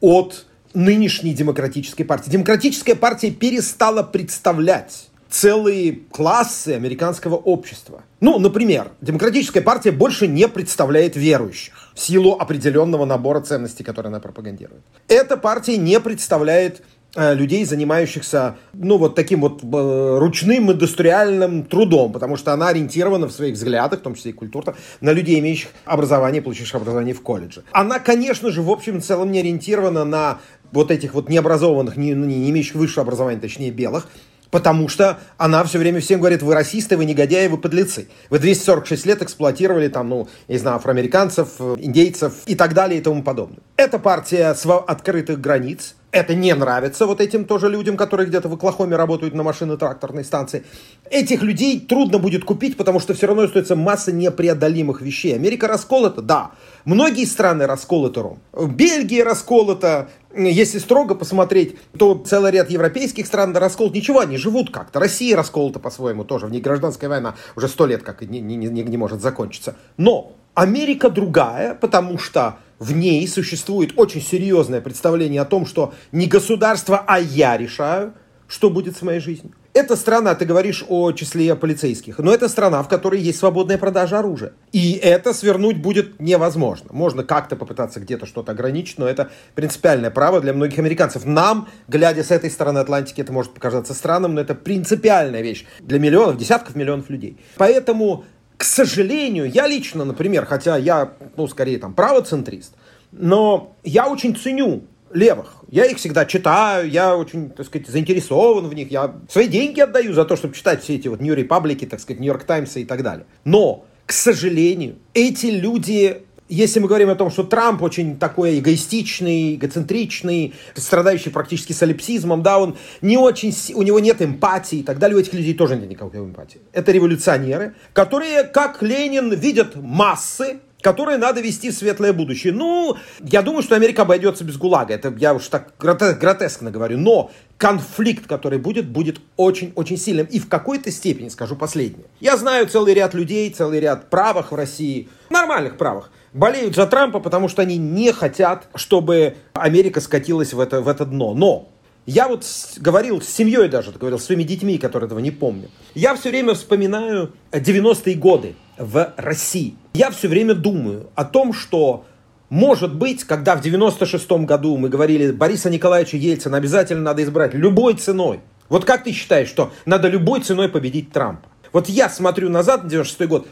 от нынешней демократической партии. Демократическая партия перестала представлять целые классы американского общества. Ну, например, демократическая партия больше не представляет верующих в силу определенного набора ценностей, которые она пропагандирует. Эта партия не представляет людей, занимающихся, ну, вот таким вот э, ручным индустриальным трудом, потому что она ориентирована в своих взглядах, в том числе и культурно, на людей, имеющих образование, получивших образование в колледже. Она, конечно же, в общем целом не ориентирована на вот этих вот необразованных, не, не имеющих высшего образования, точнее, белых, Потому что она все время всем говорит, вы расисты, вы негодяи, вы подлецы. Вы 246 лет эксплуатировали там, ну, я не знаю, афроамериканцев, индейцев и так далее и тому подобное. Это партия открытых границ, это не нравится вот этим тоже людям, которые где-то в Оклахоме работают на машино-тракторной станции. Этих людей трудно будет купить, потому что все равно остается масса непреодолимых вещей. Америка расколота, да. Многие страны расколоты, Ром. Бельгия расколота. Если строго посмотреть, то целый ряд европейских стран расколот. Ничего, они живут как-то. Россия расколота по-своему тоже. В ней гражданская война уже сто лет как не, не, не, не может закончиться. Но Америка другая, потому что в ней существует очень серьезное представление о том, что не государство, а я решаю, что будет с моей жизнью. Это страна, ты говоришь о числе полицейских, но это страна, в которой есть свободная продажа оружия. И это свернуть будет невозможно. Можно как-то попытаться где-то что-то ограничить, но это принципиальное право для многих американцев. Нам, глядя с этой стороны Атлантики, это может показаться странным, но это принципиальная вещь для миллионов, десятков миллионов людей. Поэтому к сожалению, я лично, например, хотя я, ну, скорее там правоцентрист, но я очень ценю левых. Я их всегда читаю, я очень, так сказать, заинтересован в них. Я свои деньги отдаю за то, чтобы читать все эти вот Нью Репаблики, так сказать, Нью-Йорк Таймсы и так далее. Но, к сожалению, эти люди если мы говорим о том, что Трамп очень такой эгоистичный, эгоцентричный, страдающий практически солипсизмом, да, он не очень, у него нет эмпатии и так далее, у этих людей тоже нет никакой эмпатии. Это революционеры, которые, как Ленин, видят массы, которые надо вести в светлое будущее. Ну, я думаю, что Америка обойдется без ГУЛАГа. Это я уж так гротескно говорю. Но конфликт, который будет, будет очень-очень сильным. И в какой-то степени, скажу последнее. Я знаю целый ряд людей, целый ряд правых в России, нормальных правых, болеют за Трампа, потому что они не хотят, чтобы Америка скатилась в это, в это дно. Но я вот говорил с семьей даже, говорил с своими детьми, которые этого не помнят. Я все время вспоминаю 90-е годы в России. Я все время думаю о том, что может быть, когда в 96-м году мы говорили, Бориса Николаевича Ельцина обязательно надо избрать любой ценой. Вот как ты считаешь, что надо любой ценой победить Трампа? Вот я смотрю назад на 96-й год,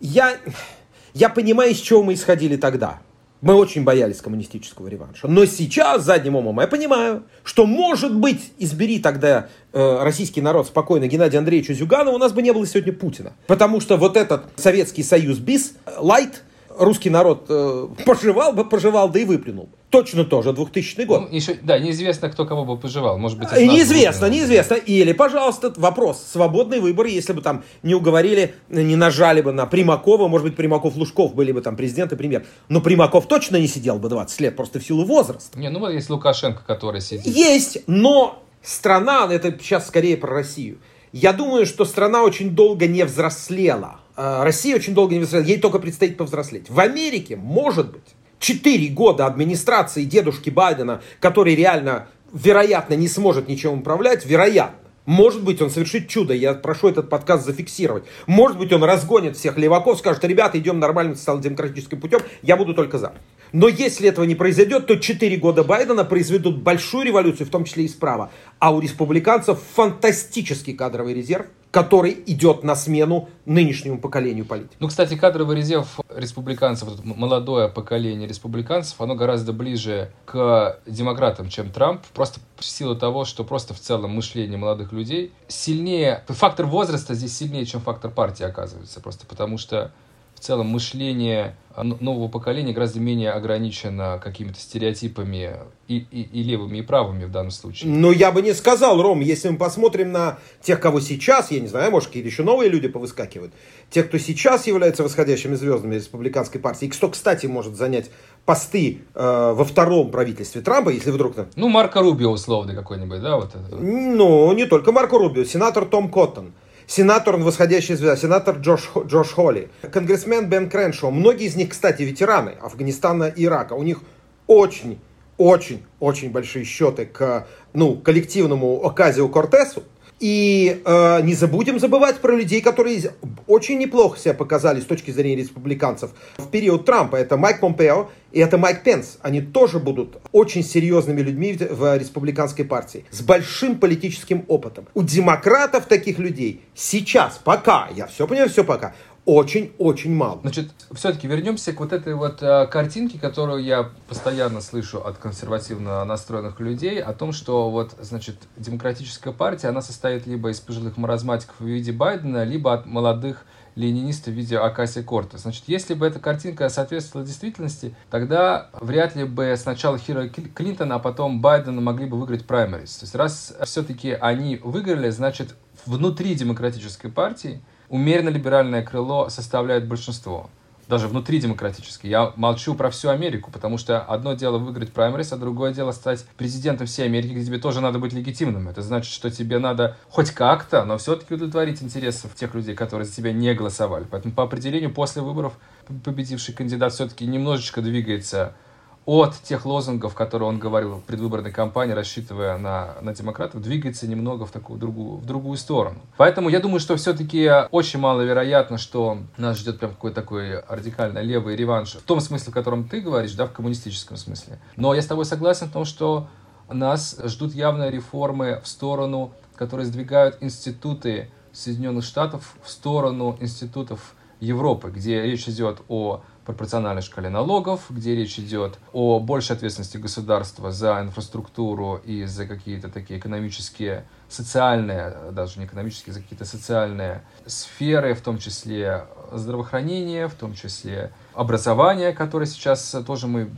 я я понимаю, из чего мы исходили тогда. Мы очень боялись коммунистического реванша. Но сейчас, задним умом, я понимаю, что, может быть, избери тогда э, российский народ спокойно Геннадия Андреевича Зюганова, у нас бы не было сегодня Путина. Потому что вот этот Советский Союз БИС, лайт, русский народ э, пожевал бы, пожевал, да и выплюнул. Точно тоже 2000 год. Ну, еще, да, неизвестно, кто кого бы пожевал. Может быть, Неизвестно, неизвестно. Или, пожалуйста, вопрос. Свободный выбор, если бы там не уговорили, не нажали бы на Примакова, может быть, Примаков-Лужков были бы там президент и премьер. Но Примаков точно не сидел бы 20 лет, просто в силу возраста. Не, ну вот есть Лукашенко, который сидит. Есть, но страна, это сейчас скорее про Россию. Я думаю, что страна очень долго не взрослела а, Россия очень долго не взрослела, ей только предстоит повзрослеть. В Америке, может быть, 4 года администрации дедушки Байдена, который реально, вероятно, не сможет ничем управлять, вероятно. Может быть, он совершит чудо, я прошу этот подкаст зафиксировать. Может быть, он разгонит всех леваков, скажет, ребята, идем нормальным социал-демократическим путем, я буду только за. Но если этого не произойдет, то 4 года Байдена произведут большую революцию, в том числе и справа. А у республиканцев фантастический кадровый резерв – который идет на смену нынешнему поколению политиков. Ну, кстати, кадровый резерв республиканцев, вот молодое поколение республиканцев, оно гораздо ближе к демократам, чем Трамп, просто в силу того, что просто в целом мышление молодых людей сильнее, фактор возраста здесь сильнее, чем фактор партии оказывается, просто потому что в целом мышление нового поколения гораздо менее ограничено какими-то стереотипами и, и, и левыми, и правыми в данном случае. Ну, я бы не сказал, Ром, если мы посмотрим на тех, кого сейчас, я не знаю, может, какие-то еще новые люди повыскакивают, тех, кто сейчас являются восходящими звездами республиканской партии, и кто, кстати, может занять посты э, во втором правительстве Трампа, если вдруг. Ну, Марко Рубио условный какой-нибудь, да? Вот это. Ну, не только Марко Рубио, сенатор Том Коттон сенатор восходящая звезда, сенатор Джош, Джош Холли, конгрессмен Бен Креншоу. Многие из них, кстати, ветераны Афганистана и Ирака. У них очень очень-очень большие счеты к ну, коллективному Оказио Кортесу, и э, не забудем забывать про людей, которые очень неплохо себя показали с точки зрения республиканцев в период Трампа. Это Майк Помпео и это Майк Пенс. Они тоже будут очень серьезными людьми в республиканской партии. С большим политическим опытом. У демократов таких людей сейчас, пока, я все понимаю, все пока, очень-очень мало. Значит, все-таки вернемся к вот этой вот э, картинке, которую я постоянно слышу от консервативно настроенных людей, о том, что вот, значит, демократическая партия, она состоит либо из пожилых маразматиков в виде Байдена, либо от молодых ленинистов в виде Акаси Корта. Значит, если бы эта картинка соответствовала действительности, тогда вряд ли бы сначала Хиллари Клинтон, а потом Байден могли бы выиграть праймерис. То есть раз все-таки они выиграли, значит, внутри демократической партии умеренно либеральное крыло составляет большинство. Даже внутри демократически. Я молчу про всю Америку, потому что одно дело выиграть праймерис, а другое дело стать президентом всей Америки, где тебе тоже надо быть легитимным. Это значит, что тебе надо хоть как-то, но все-таки удовлетворить интересов тех людей, которые за тебя не голосовали. Поэтому по определению после выборов победивший кандидат все-таки немножечко двигается от тех лозунгов, которые он говорил в предвыборной кампании, рассчитывая на, на демократов, двигается немного в такую другую, в другую сторону. Поэтому я думаю, что все-таки очень маловероятно, что нас ждет прям какой-то такой радикально левый реванш, в том смысле, в котором ты говоришь, да, в коммунистическом смысле. Но я с тобой согласен в том, что нас ждут явные реформы в сторону, которые сдвигают институты Соединенных Штатов в сторону институтов Европы, где речь идет о пропорциональной шкале налогов, где речь идет о большей ответственности государства за инфраструктуру и за какие-то такие экономические, социальные, даже не экономические, за какие-то социальные сферы, в том числе здравоохранение, в том числе образование, которое сейчас тоже мы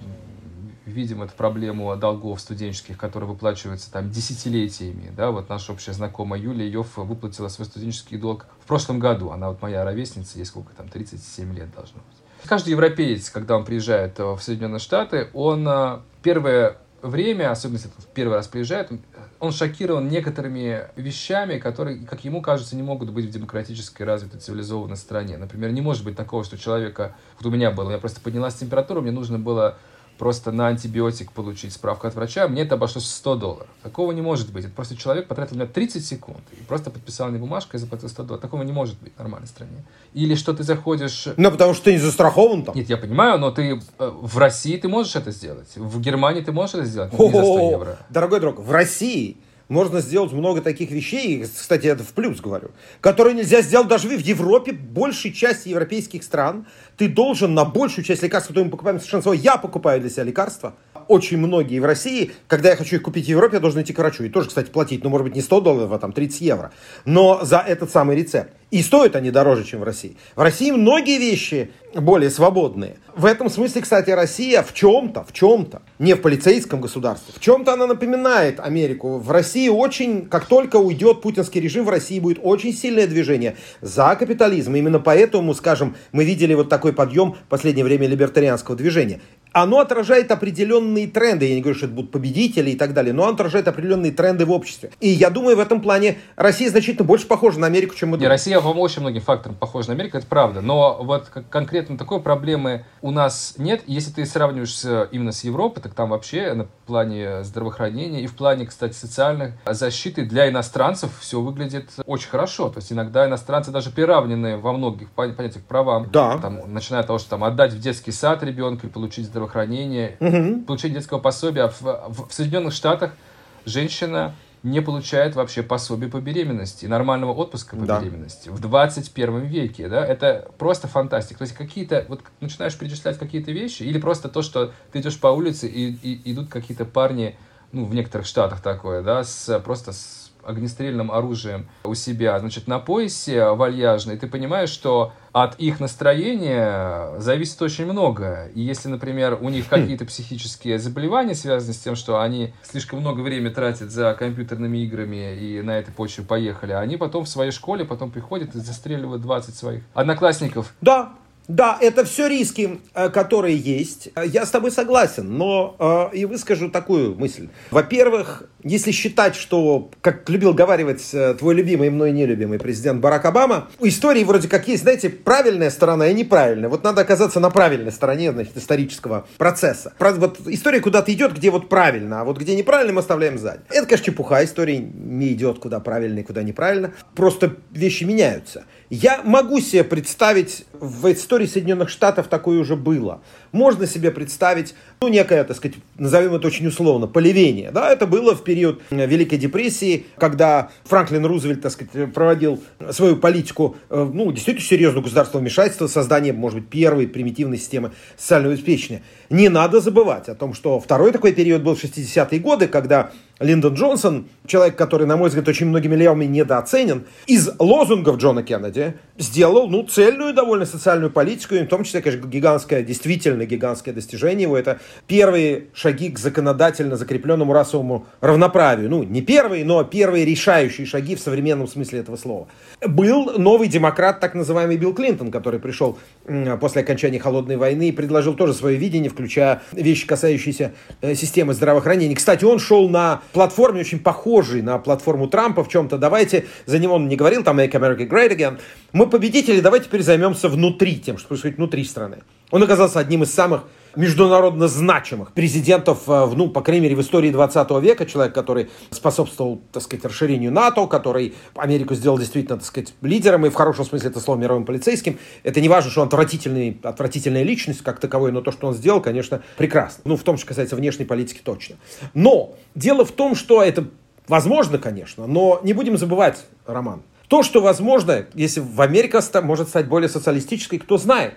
видим эту проблему долгов студенческих, которые выплачиваются там десятилетиями. Да, вот наша общая знакомая Юлия Йов выплатила свой студенческий долг в прошлом году. Она вот моя ровесница, ей сколько там, 37 лет должно быть. Каждый европеец, когда он приезжает э, в Соединенные Штаты, он э, первое время, особенно если он первый раз приезжает, он шокирован некоторыми вещами, которые, как ему кажется, не могут быть в демократической развитой цивилизованной стране. Например, не может быть такого, что человека, вот у меня было, я просто поднялась температура, мне нужно было просто на антибиотик получить справку от врача, мне это обошлось 100 долларов. Такого не может быть. Это просто человек потратил на меня 30 секунд и просто подписал мне бумажку и заплатил 100 долларов. Такого не может быть в нормальной стране. Или что ты заходишь... Ну, потому что ты не застрахован там. Нет, я понимаю, но ты э, в России ты можешь это сделать. В Германии ты можешь это сделать, не за 100 евро. Дорогой друг, в России можно сделать много таких вещей, кстати, это в плюс говорю, которые нельзя сделать даже в Европе, большей части европейских стран. Ты должен на большую часть лекарств, которые мы покупаем совершенно свое, я покупаю для себя лекарства, очень многие в России, когда я хочу их купить в Европе, я должен идти к врачу. И тоже, кстати, платить, ну, может быть, не 100 долларов, а там 30 евро. Но за этот самый рецепт. И стоят они дороже, чем в России. В России многие вещи более свободные. В этом смысле, кстати, Россия в чем-то, в чем-то, не в полицейском государстве, в чем-то она напоминает Америку. В России очень, как только уйдет путинский режим, в России будет очень сильное движение за капитализм. Именно поэтому, скажем, мы видели вот такой подъем в последнее время либертарианского движения оно отражает определенные тренды. Я не говорю, что это будут победители и так далее, но оно отражает определенные тренды в обществе. И я думаю, в этом плане Россия значительно больше похожа на Америку, чем мы думаем. Россия по очень многим факторам похожа на Америку, это правда. Но вот конкретно такой проблемы у нас нет. Если ты сравниваешь именно с Европой, так там вообще на плане здравоохранения и в плане, кстати, социальной защиты для иностранцев все выглядит очень хорошо. То есть иногда иностранцы даже приравнены во многих понятиях правам. Да. Там, начиная от того, что там отдать в детский сад ребенка или получить здравоохранение здравоохранения, угу. получение детского пособия. В, в, в Соединенных Штатах женщина не получает вообще пособие по беременности, нормального отпуска по да. беременности в 21 веке, да, это просто фантастика. То есть какие-то, вот начинаешь перечислять какие-то вещи, или просто то, что ты идешь по улице и, и идут какие-то парни, ну, в некоторых штатах такое, да, с, просто с огнестрельным оружием у себя, значит, на поясе вальяжно, и ты понимаешь, что от их настроения зависит очень много. И если, например, у них какие-то психические заболевания связаны с тем, что они слишком много времени тратят за компьютерными играми и на этой почве поехали, они потом в своей школе потом приходят и застреливают 20 своих одноклассников. Да, да, это все риски, э, которые есть. Я с тобой согласен, но э, и выскажу такую мысль. Во-первых, если считать, что, как любил говаривать э, твой любимый и мной нелюбимый президент Барак Обама, у истории вроде как есть, знаете, правильная сторона и неправильная. Вот надо оказаться на правильной стороне, значит, исторического процесса. Вот история куда-то идет, где вот правильно, а вот где неправильно мы оставляем сзади. Это, конечно, чепуха. История не идет куда правильно и куда неправильно. Просто вещи меняются. Я могу себе представить, в истории Соединенных Штатов такое уже было. Можно себе представить, ну, некое, так сказать, назовем это очень условно, полевение. Да, это было в период Великой депрессии, когда Франклин Рузвельт, так сказать, проводил свою политику, э, ну, действительно серьезного государственного вмешательства, создание, может быть, первой примитивной системы социального обеспечения. Не надо забывать о том, что второй такой период был в 60-е годы, когда Линдон Джонсон, человек, который, на мой взгляд, очень многими левыми недооценен, из лозунгов Джона Кеннеди сделал, ну, цельную довольно социальную политику, и в том числе, конечно, гигантское, действительно гигантское достижение его, это первые шаги к законодательно закрепленному расовому равноправию. Ну, не первые, но первые решающие шаги в современном смысле этого слова. Был новый демократ, так называемый Билл Клинтон, который пришел после окончания Холодной войны и предложил тоже свое видение, включая вещи, касающиеся э, системы здравоохранения. Кстати, он шел на платформе, очень похожей на платформу Трампа в чем-то. Давайте, за него он не говорил, там Make America Great Again. Мы победители, давайте теперь займемся внутри, тем, что происходит внутри страны. Он оказался одним из самых международно значимых президентов, э, ну, по крайней мере, в истории 20 века, человек, который способствовал, так сказать, расширению НАТО, который Америку сделал действительно, так сказать, лидером и в хорошем смысле это слово мировым полицейским. Это не важно, что он отвратительный, отвратительная личность как таковой, но то, что он сделал, конечно, прекрасно. Ну, в том, что касается внешней политики, точно. Но дело в том, что это возможно, конечно, но не будем забывать, Роман, то, что возможно, если в Америка может стать более социалистической, кто знает.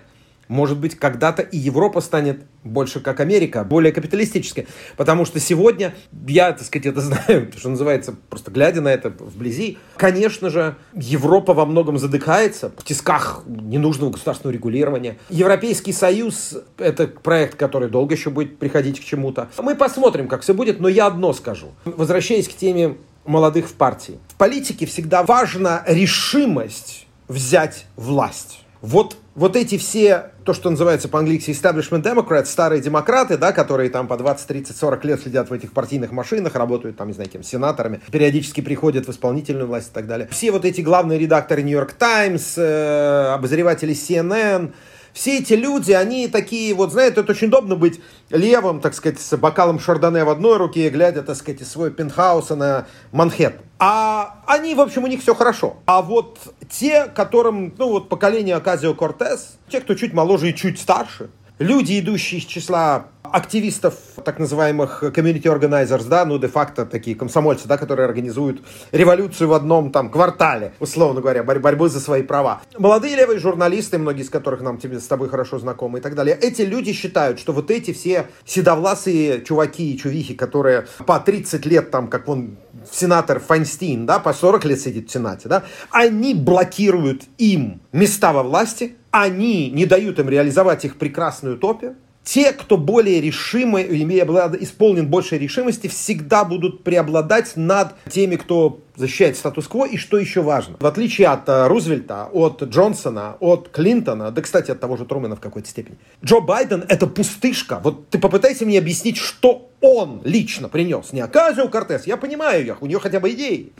Может быть, когда-то и Европа станет больше как Америка, более капиталистической. Потому что сегодня, я, так сказать, это знаю, что называется, просто глядя на это вблизи, конечно же, Европа во многом задыхается в тисках ненужного государственного регулирования. Европейский Союз — это проект, который долго еще будет приходить к чему-то. Мы посмотрим, как все будет, но я одно скажу. Возвращаясь к теме молодых в партии. В политике всегда важна решимость взять власть. Вот, вот эти все, то, что называется по-английски establishment democrats, старые демократы, да, которые там по 20, 30, 40 лет сидят в этих партийных машинах, работают там, не знаю, кем, сенаторами, периодически приходят в исполнительную власть и так далее. Все вот эти главные редакторы New York Times, э, обозреватели CNN, все эти люди, они такие, вот, знаете, это очень удобно быть левым, так сказать, с бокалом шардоне в одной руке, глядя, так сказать, из пентхауса на Манхэттен. А они, в общем, у них все хорошо. А вот те, которым, ну вот поколение Оказио Кортес, те, кто чуть моложе и чуть старше, люди, идущие из числа активистов, так называемых community organizers, да, ну, де-факто такие комсомольцы, да, которые организуют революцию в одном там квартале, условно говоря, борь- борьбу за свои права. Молодые левые журналисты, многие из которых нам тебе, с тобой хорошо знакомы и так далее, эти люди считают, что вот эти все седовласые чуваки и чувихи, которые по 30 лет там, как он сенатор Файнстейн, да, по 40 лет сидит в Сенате, да, они блокируют им места во власти, они не дают им реализовать их прекрасную утопию, те, кто более решимы, исполнен большей решимости, всегда будут преобладать над теми, кто защищает статус-кво. И что еще важно, в отличие от uh, Рузвельта, от Джонсона, от Клинтона, да, кстати, от того же Трумэна в какой-то степени, Джо Байден — это пустышка. Вот ты попытайся мне объяснить, что он лично принес. Не Аказио Кортес, я понимаю ее, у нее хотя бы идеи.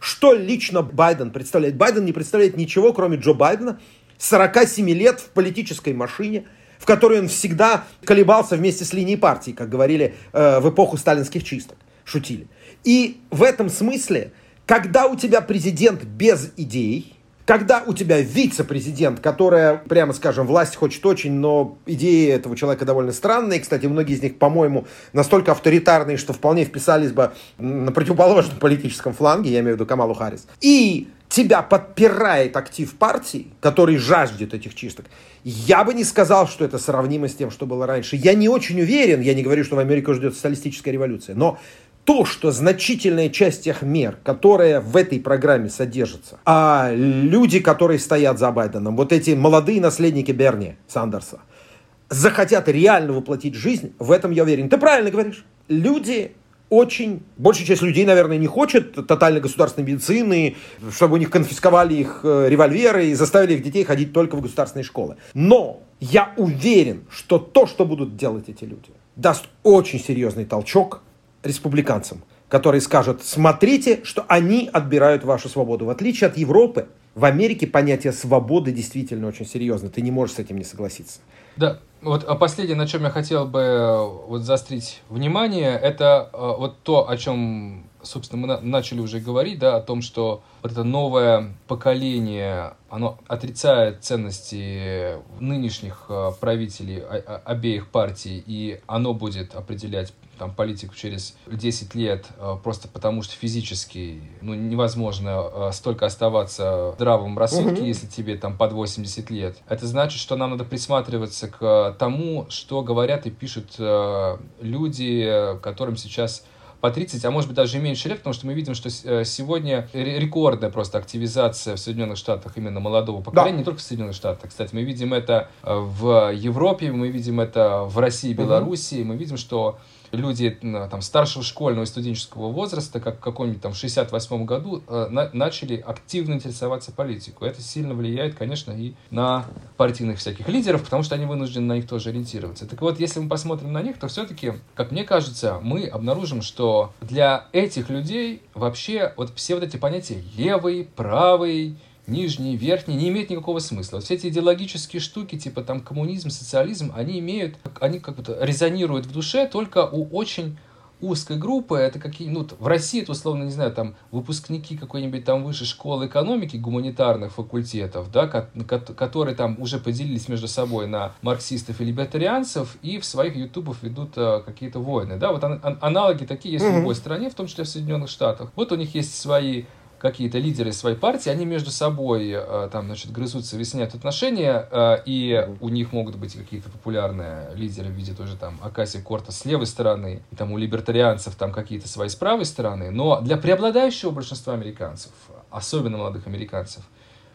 Что лично Байден представляет? Байден не представляет ничего, кроме Джо Байдена, 47 лет в политической машине — в которой он всегда колебался вместе с линией партии, как говорили э, в эпоху сталинских чисток, шутили. И в этом смысле, когда у тебя президент без идей, когда у тебя вице-президент, которая, прямо скажем, власть хочет очень, но идеи этого человека довольно странные. Кстати, многие из них, по-моему, настолько авторитарные, что вполне вписались бы на противоположном политическом фланге, я имею в виду Камалу Харрис. И тебя подпирает актив партии, который жаждет этих чисток, я бы не сказал, что это сравнимо с тем, что было раньше. Я не очень уверен, я не говорю, что в Америку ждет социалистическая революция, но то, что значительная часть тех мер, которые в этой программе содержатся, а люди, которые стоят за Байденом, вот эти молодые наследники Берни Сандерса, захотят реально воплотить жизнь, в этом я уверен. Ты правильно говоришь. Люди очень, большая часть людей, наверное, не хочет тотальной государственной медицины, чтобы у них конфисковали их э, револьверы и заставили их детей ходить только в государственные школы. Но я уверен, что то, что будут делать эти люди, даст очень серьезный толчок республиканцам, который скажет, смотрите, что они отбирают вашу свободу. В отличие от Европы, в Америке понятие свободы действительно очень серьезно. Ты не можешь с этим не согласиться. Да, вот а последнее, на чем я хотел бы вот заострить внимание, это э, вот то, о чем, собственно, мы начали уже говорить, да, о том, что вот это новое поколение, оно отрицает ценности нынешних э, правителей обеих партий, и оно будет определять там, политику через 10 лет, э, просто потому что физически ну, невозможно э, столько оставаться в здравом рассудке, угу. если тебе там под 80 лет. Это значит, что нам надо присматриваться к тому, что говорят и пишут э, люди, которым сейчас по 30, а может быть даже меньше лет, потому что мы видим, что сегодня рекордная просто активизация в Соединенных Штатах именно молодого поколения, да. не только в Соединенных Штатах. Кстати, мы видим это в Европе, мы видим это в России, Белоруссии, угу. мы видим, что люди там, старшего школьного и студенческого возраста, как в каком-нибудь там 68 году, э, на, начали активно интересоваться политикой. Это сильно влияет, конечно, и на партийных всяких лидеров, потому что они вынуждены на них тоже ориентироваться. Так вот, если мы посмотрим на них, то все-таки, как мне кажется, мы обнаружим, что для этих людей вообще вот все вот эти понятия левый, правый, нижний, верхний, не имеет никакого смысла. Все эти идеологические штуки, типа там коммунизм, социализм, они имеют, они как будто резонируют в душе только у очень узкой группы, это какие, ну, в России это, условно, не знаю, там, выпускники какой-нибудь там высшей школы экономики, гуманитарных факультетов, да, которые там уже поделились между собой на марксистов и либертарианцев и в своих ютубах ведут а, какие-то войны, да, вот ан- аналоги такие есть mm-hmm. в любой стране, в том числе в Соединенных Штатах. Вот у них есть свои какие-то лидеры своей партии, они между собой э, там, значит, грызутся, выясняют отношения, э, и у них могут быть какие-то популярные лидеры в виде тоже там Акаси Корта с левой стороны, и там у либертарианцев там какие-то свои с правой стороны, но для преобладающего большинства американцев, особенно молодых американцев,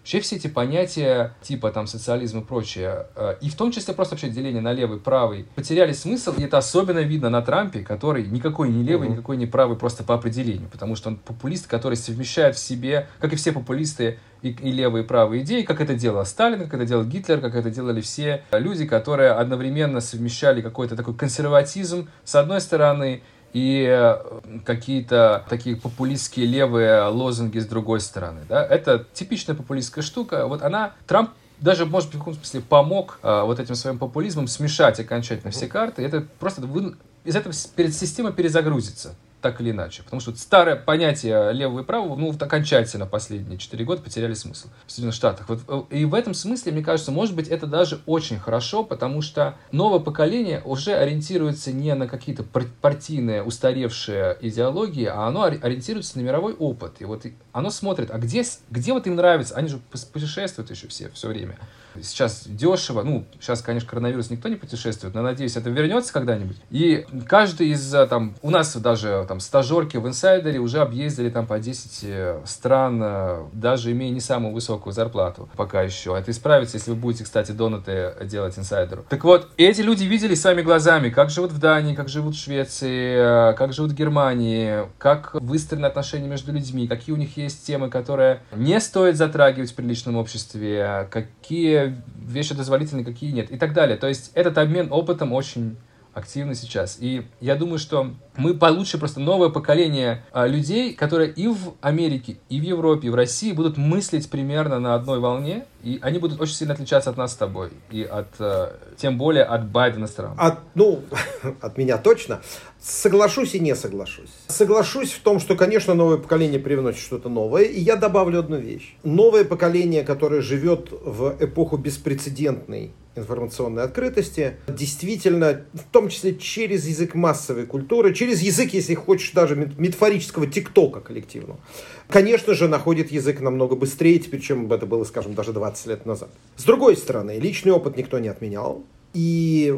Вообще все эти понятия типа там социализм и прочее, э, и в том числе просто вообще деление на левый, правый, потеряли смысл, и это особенно видно на Трампе, который никакой не левый, никакой не правый просто по определению, потому что он популист, который совмещает в себе, как и все популисты, и, и левые, и правые идеи, как это делал Сталин, как это делал Гитлер, как это делали все люди, которые одновременно совмещали какой-то такой консерватизм с одной стороны и э, какие-то такие популистские левые лозунги с другой стороны. Да? Это типичная популистская штука. Вот она, Трамп даже, может быть, в каком-то смысле помог а, вот этим своим популизмом смешать окончательно все карты. Это просто вы, из этого система перезагрузится так или иначе. Потому что старое понятие левого и правого, ну, вот окончательно последние четыре года потеряли смысл в Соединенных Штатах. Вот, э, и в этом смысле, мне кажется, может быть, это даже очень хорошо, потому что новое поколение уже ориентируется не на какие-то партийные устаревшие идеологии, а оно ориентируется на мировой опыт. И вот оно смотрит, а где, где вот им нравится, они же путешествуют еще все, все время сейчас дешево. Ну, сейчас, конечно, коронавирус никто не путешествует, но, надеюсь, это вернется когда-нибудь. И каждый из, э, там, у нас даже там стажерки в инсайдере уже объездили там по 10 э, стран, э, даже имея не самую высокую зарплату пока еще. Это исправится, если вы будете, кстати, донаты делать инсайдеру. Так вот, эти люди видели сами глазами, как живут в Дании, как живут в Швеции, как живут в Германии, как выстроены отношения между людьми, какие у них есть темы, которые не стоит затрагивать в приличном обществе, какие вещи дозволительны, какие нет и так далее. То есть этот обмен опытом очень активно сейчас. И я думаю, что мы получим просто новое поколение а, людей, которые и в Америке, и в Европе, и в России будут мыслить примерно на одной волне, и они будут очень сильно отличаться от нас с тобой, и от, а, тем более от Байдена стран. От, ну, от меня точно. Соглашусь и не соглашусь. Соглашусь в том, что, конечно, новое поколение привносит что-то новое, и я добавлю одну вещь. Новое поколение, которое живет в эпоху беспрецедентной информационной открытости, действительно, в том числе через язык массовой культуры, через язык, если хочешь, даже метафорического тиктока коллективного, конечно же, находит язык намного быстрее теперь, чем это было, скажем, даже 20 лет назад. С другой стороны, личный опыт никто не отменял, и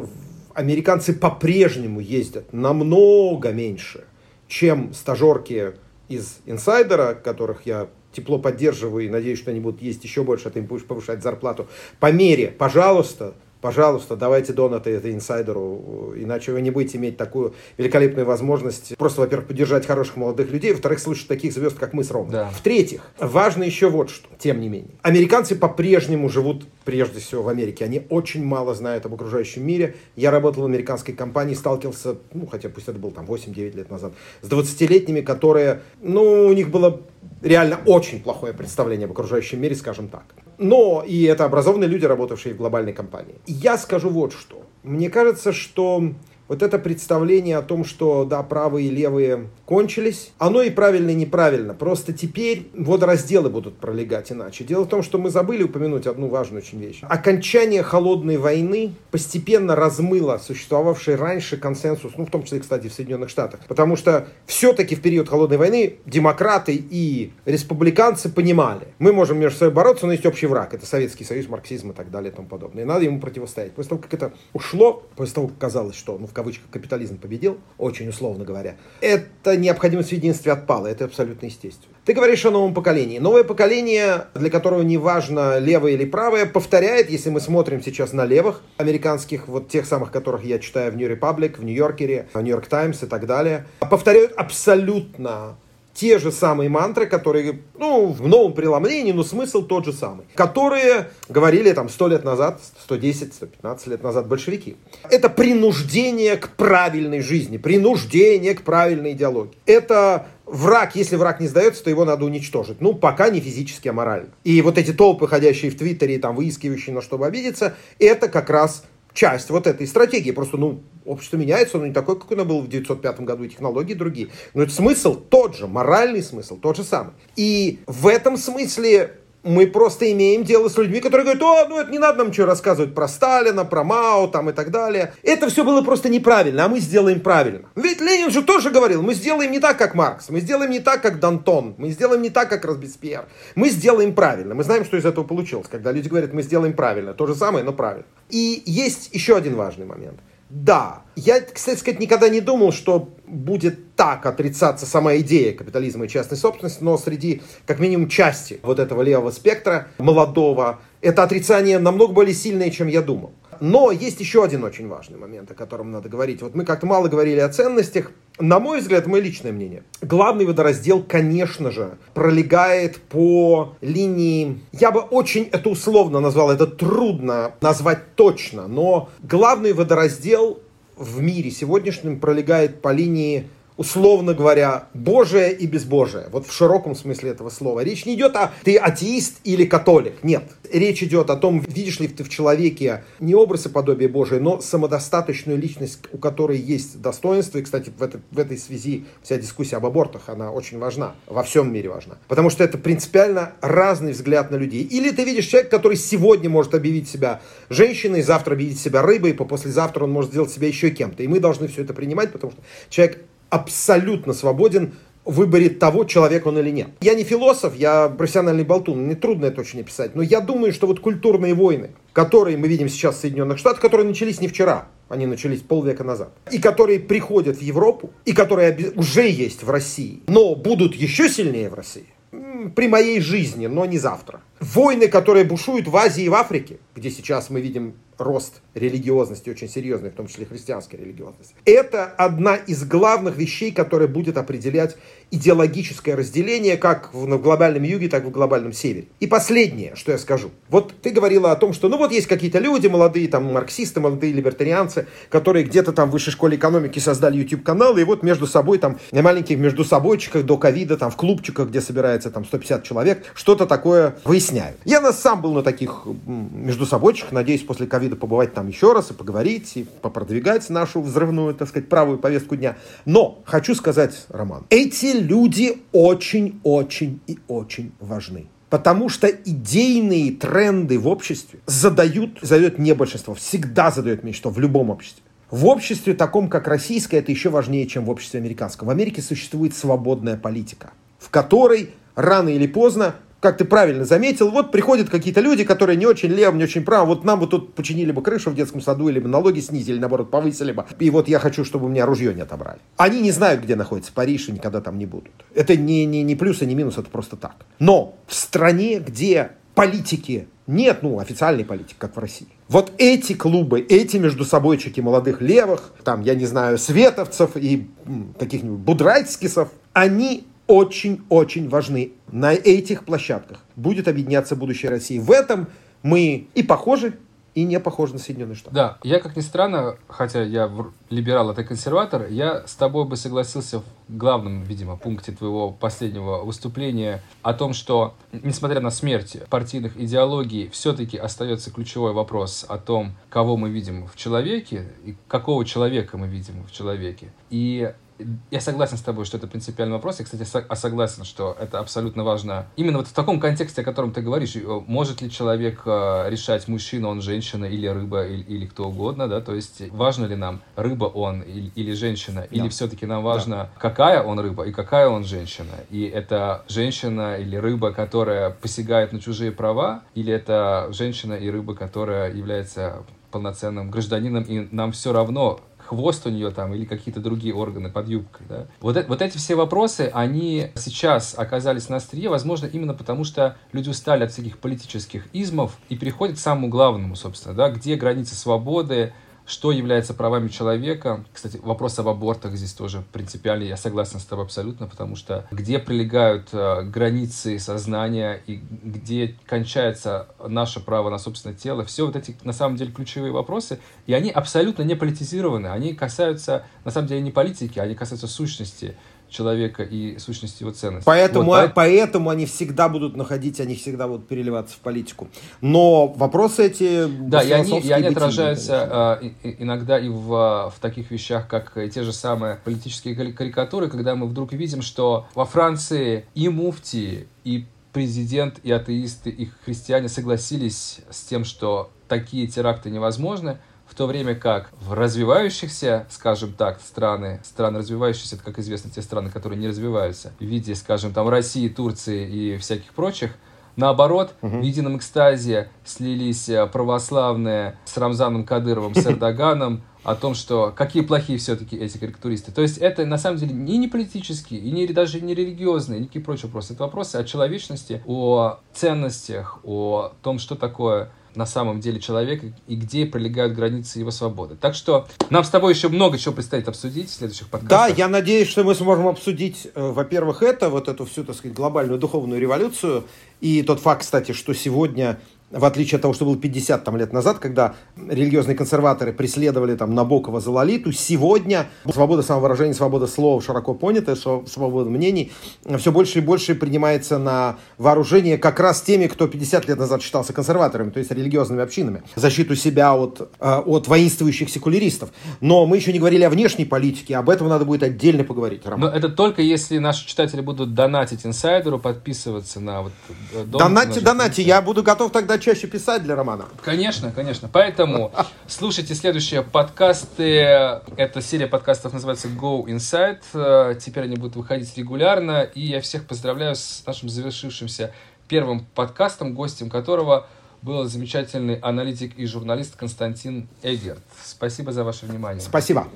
американцы по-прежнему ездят намного меньше, чем стажерки из инсайдера, которых я тепло поддерживаю и надеюсь, что они будут есть еще больше, а ты им будешь повышать зарплату. По мере, пожалуйста, пожалуйста, давайте донаты это инсайдеру, иначе вы не будете иметь такую великолепную возможность просто, во-первых, поддержать хороших молодых людей, во-вторых, слушать таких звезд, как мы с Ромой. Да. В-третьих, важно еще вот что, тем не менее. Американцы по-прежнему живут прежде всего в Америке. Они очень мало знают об окружающем мире. Я работал в американской компании, сталкивался, ну, хотя пусть это было там 8-9 лет назад, с 20-летними, которые, ну, у них было реально очень плохое представление об окружающем мире, скажем так. Но и это образованные люди, работавшие в глобальной компании. Я скажу вот что. Мне кажется, что вот это представление о том, что, да, правые и левые кончились, оно и правильно, и неправильно. Просто теперь водоразделы будут пролегать иначе. Дело в том, что мы забыли упомянуть одну важную очень вещь. Окончание холодной войны постепенно размыло существовавший раньше консенсус, ну, в том числе, кстати, в Соединенных Штатах. Потому что все-таки в период холодной войны демократы и республиканцы понимали, мы можем между собой бороться, но есть общий враг. Это Советский Союз, марксизм и так далее и тому подобное. И надо ему противостоять. После того, как это ушло, после того, как казалось, что, ну, в кавычках, капитализм победил, очень условно говоря, это необходимость в единстве отпала. Это абсолютно естественно. Ты говоришь о новом поколении. Новое поколение, для которого не важно левое или правое, повторяет, если мы смотрим сейчас на левых американских, вот тех самых, которых я читаю в New Republic, в Нью-Йоркере, в Нью-Йорк Таймс и так далее, повторяют абсолютно те же самые мантры, которые, ну, в новом преломлении, но смысл тот же самый, которые говорили там 100 лет назад, 110, 115 лет назад большевики. Это принуждение к правильной жизни, принуждение к правильной идеологии. Это враг, если враг не сдается, то его надо уничтожить. Ну, пока не физически, а морально. И вот эти толпы, ходящие в Твиттере, там, выискивающие на что обидеться, это как раз часть вот этой стратегии. Просто, ну, общество меняется, оно не такое, как оно было в 1905 году, и технологии другие. Но это смысл тот же, моральный смысл тот же самый. И в этом смысле мы просто имеем дело с людьми, которые говорят, о, ну это не надо нам что рассказывать про Сталина, про Мао там и так далее. Это все было просто неправильно, а мы сделаем правильно. Ведь Ленин же тоже говорил, мы сделаем не так, как Маркс, мы сделаем не так, как Дантон, мы сделаем не так, как Робеспьер. Мы сделаем правильно. Мы знаем, что из этого получилось, когда люди говорят, мы сделаем правильно. То же самое, но правильно. И есть еще один важный момент. Да, я, кстати сказать, никогда не думал, что будет так отрицаться сама идея капитализма и частной собственности, но среди, как минимум, части вот этого левого спектра, молодого, это отрицание намного более сильное, чем я думал. Но есть еще один очень важный момент, о котором надо говорить. Вот мы как-то мало говорили о ценностях. На мой взгляд, мое личное мнение, главный водораздел, конечно же, пролегает по линии... Я бы очень это условно назвал, это трудно назвать точно, но главный водораздел в мире сегодняшнем пролегает по линии условно говоря, Божие и безбожие. Вот в широком смысле этого слова. Речь не идет о ты атеист или католик. Нет. Речь идет о том, видишь ли ты в человеке не образ и подобие Божие, но самодостаточную личность, у которой есть достоинство. И, кстати, в, это, в этой связи вся дискуссия об абортах, она очень важна. Во всем мире важна. Потому что это принципиально разный взгляд на людей. Или ты видишь человека, который сегодня может объявить себя женщиной, завтра объявить себя рыбой, по послезавтра он может сделать себя еще кем-то. И мы должны все это принимать, потому что человек абсолютно свободен в выборе того, человек он или нет. Я не философ, я профессиональный болтун, мне трудно это очень описать, но я думаю, что вот культурные войны, которые мы видим сейчас в Соединенных Штатах, которые начались не вчера, они начались полвека назад, и которые приходят в Европу, и которые уже есть в России, но будут еще сильнее в России, при моей жизни, но не завтра. Войны, которые бушуют в Азии и в Африке, где сейчас мы видим рост религиозности очень серьезный, в том числе христианской религиозности. Это одна из главных вещей, которая будет определять идеологическое разделение как в глобальном юге, так и в глобальном севере. И последнее, что я скажу. Вот ты говорила о том, что ну вот есть какие-то люди, молодые там марксисты, молодые либертарианцы, которые где-то там в высшей школе экономики создали YouTube-каналы, и вот между собой там на маленьких между собойчиках до ковида, там в клубчиках, где собирается там 150 человек, что-то такое выясняют. Я нас сам был на таких между собойчиках, надеюсь, после ковида побывать там еще раз и поговорить, и попродвигать нашу взрывную, так сказать, правую повестку дня. Но хочу сказать, Роман, эти люди очень-очень и очень важны. Потому что идейные тренды в обществе задают, задает не большинство, всегда задает меньшинство в любом обществе. В обществе таком, как российское, это еще важнее, чем в обществе американском. В Америке существует свободная политика, в которой рано или поздно как ты правильно заметил, вот приходят какие-то люди, которые не очень левым, не очень правым, вот нам бы тут починили бы крышу в детском саду, или бы налоги снизили, наоборот, повысили бы, и вот я хочу, чтобы у меня ружье не отобрали. Они не знают, где находится Париж, и никогда там не будут. Это не, не, не плюс и не минус, это просто так. Но в стране, где политики нет, ну, официальной политики, как в России. Вот эти клубы, эти между собойчики молодых левых, там, я не знаю, световцев и каких-нибудь будрайтскисов, они очень-очень важны. На этих площадках будет объединяться будущее России. В этом мы и похожи, и не похожи на Соединенные Штаты. Да, я, как ни странно, хотя я либерал, а ты консерватор, я с тобой бы согласился в главном, видимо, пункте твоего последнего выступления о том, что, несмотря на смерть партийных идеологий, все-таки остается ключевой вопрос о том, кого мы видим в человеке и какого человека мы видим в человеке. И я согласен с тобой, что это принципиальный вопрос. Я, кстати, со- согласен, что это абсолютно важно. Именно вот в таком контексте, о котором ты говоришь, э, может ли человек э, решать, мужчина он, женщина или рыба, или, или кто угодно, да, то есть важно ли нам, рыба он или, или женщина, да. или все-таки нам важно, да. какая он рыба и какая он женщина. И это женщина или рыба, которая посягает на чужие права, или это женщина и рыба, которая является полноценным гражданином, и нам все равно, хвост у нее там или какие-то другие органы под юбкой. Да? Вот, э, вот эти все вопросы, они сейчас оказались на острие, возможно, именно потому, что люди устали от всяких политических измов и переходят к самому главному, собственно, да, где границы свободы, что является правами человека. Кстати, вопрос об абортах здесь тоже принципиальный, я согласен с тобой абсолютно, потому что где прилегают э, границы сознания и где кончается наше право на собственное тело, все вот эти на самом деле ключевые вопросы, и они абсолютно не политизированы, они касаются на самом деле не политики, они касаются сущности человека и сущности его ценностей. Поэтому, вот, поэтому они всегда будут находить, они всегда будут переливаться в политику. Но вопросы эти... Да, и они, и они отражаются э, иногда и в, в таких вещах, как те же самые политические карикатуры, когда мы вдруг видим, что во Франции и муфти, и президент, и атеисты, и христиане согласились с тем, что такие теракты невозможны, в то время как в развивающихся, скажем так, страны, страны развивающиеся, это, как известно, те страны, которые не развиваются, в виде, скажем, там России, Турции и всяких прочих, Наоборот, угу. в едином экстазе слились э, православные с Рамзаном Кадыровым, с Эрдоганом, о том, что какие плохие все-таки эти карикатуристы. То есть это на самом деле не, не политические, и не, даже не религиозные, никакие прочие вопросы. Это вопросы о человечности, о ценностях, о том, что такое на самом деле человека и где пролегают границы его свободы. Так что нам с тобой еще много чего предстоит обсудить в следующих подкастах. Да, я надеюсь, что мы сможем обсудить, э, во-первых, это, вот эту всю, так сказать, глобальную духовную революцию, и тот факт, кстати, что сегодня в отличие от того, что было 50 там, лет назад, когда религиозные консерваторы преследовали там, Набокова за Лолиту, сегодня свобода самовыражения, свобода слова широко понятая, свобода мнений, все больше и больше принимается на вооружение как раз теми, кто 50 лет назад считался консерваторами, то есть религиозными общинами, защиту себя от, э, от воинствующих секуляристов. Но мы еще не говорили о внешней политике, об этом надо будет отдельно поговорить. Роман. Но это только если наши читатели будут донатить инсайдеру, подписываться на вот... Э, дом, донатьте, донатьте, я буду готов тогда чаще писать для романа. Конечно, конечно. Поэтому слушайте следующие подкасты. Эта серия подкастов называется Go Inside. Теперь они будут выходить регулярно. И я всех поздравляю с нашим завершившимся первым подкастом, гостем которого был замечательный аналитик и журналист Константин Эгерт. Спасибо за ваше внимание. Спасибо.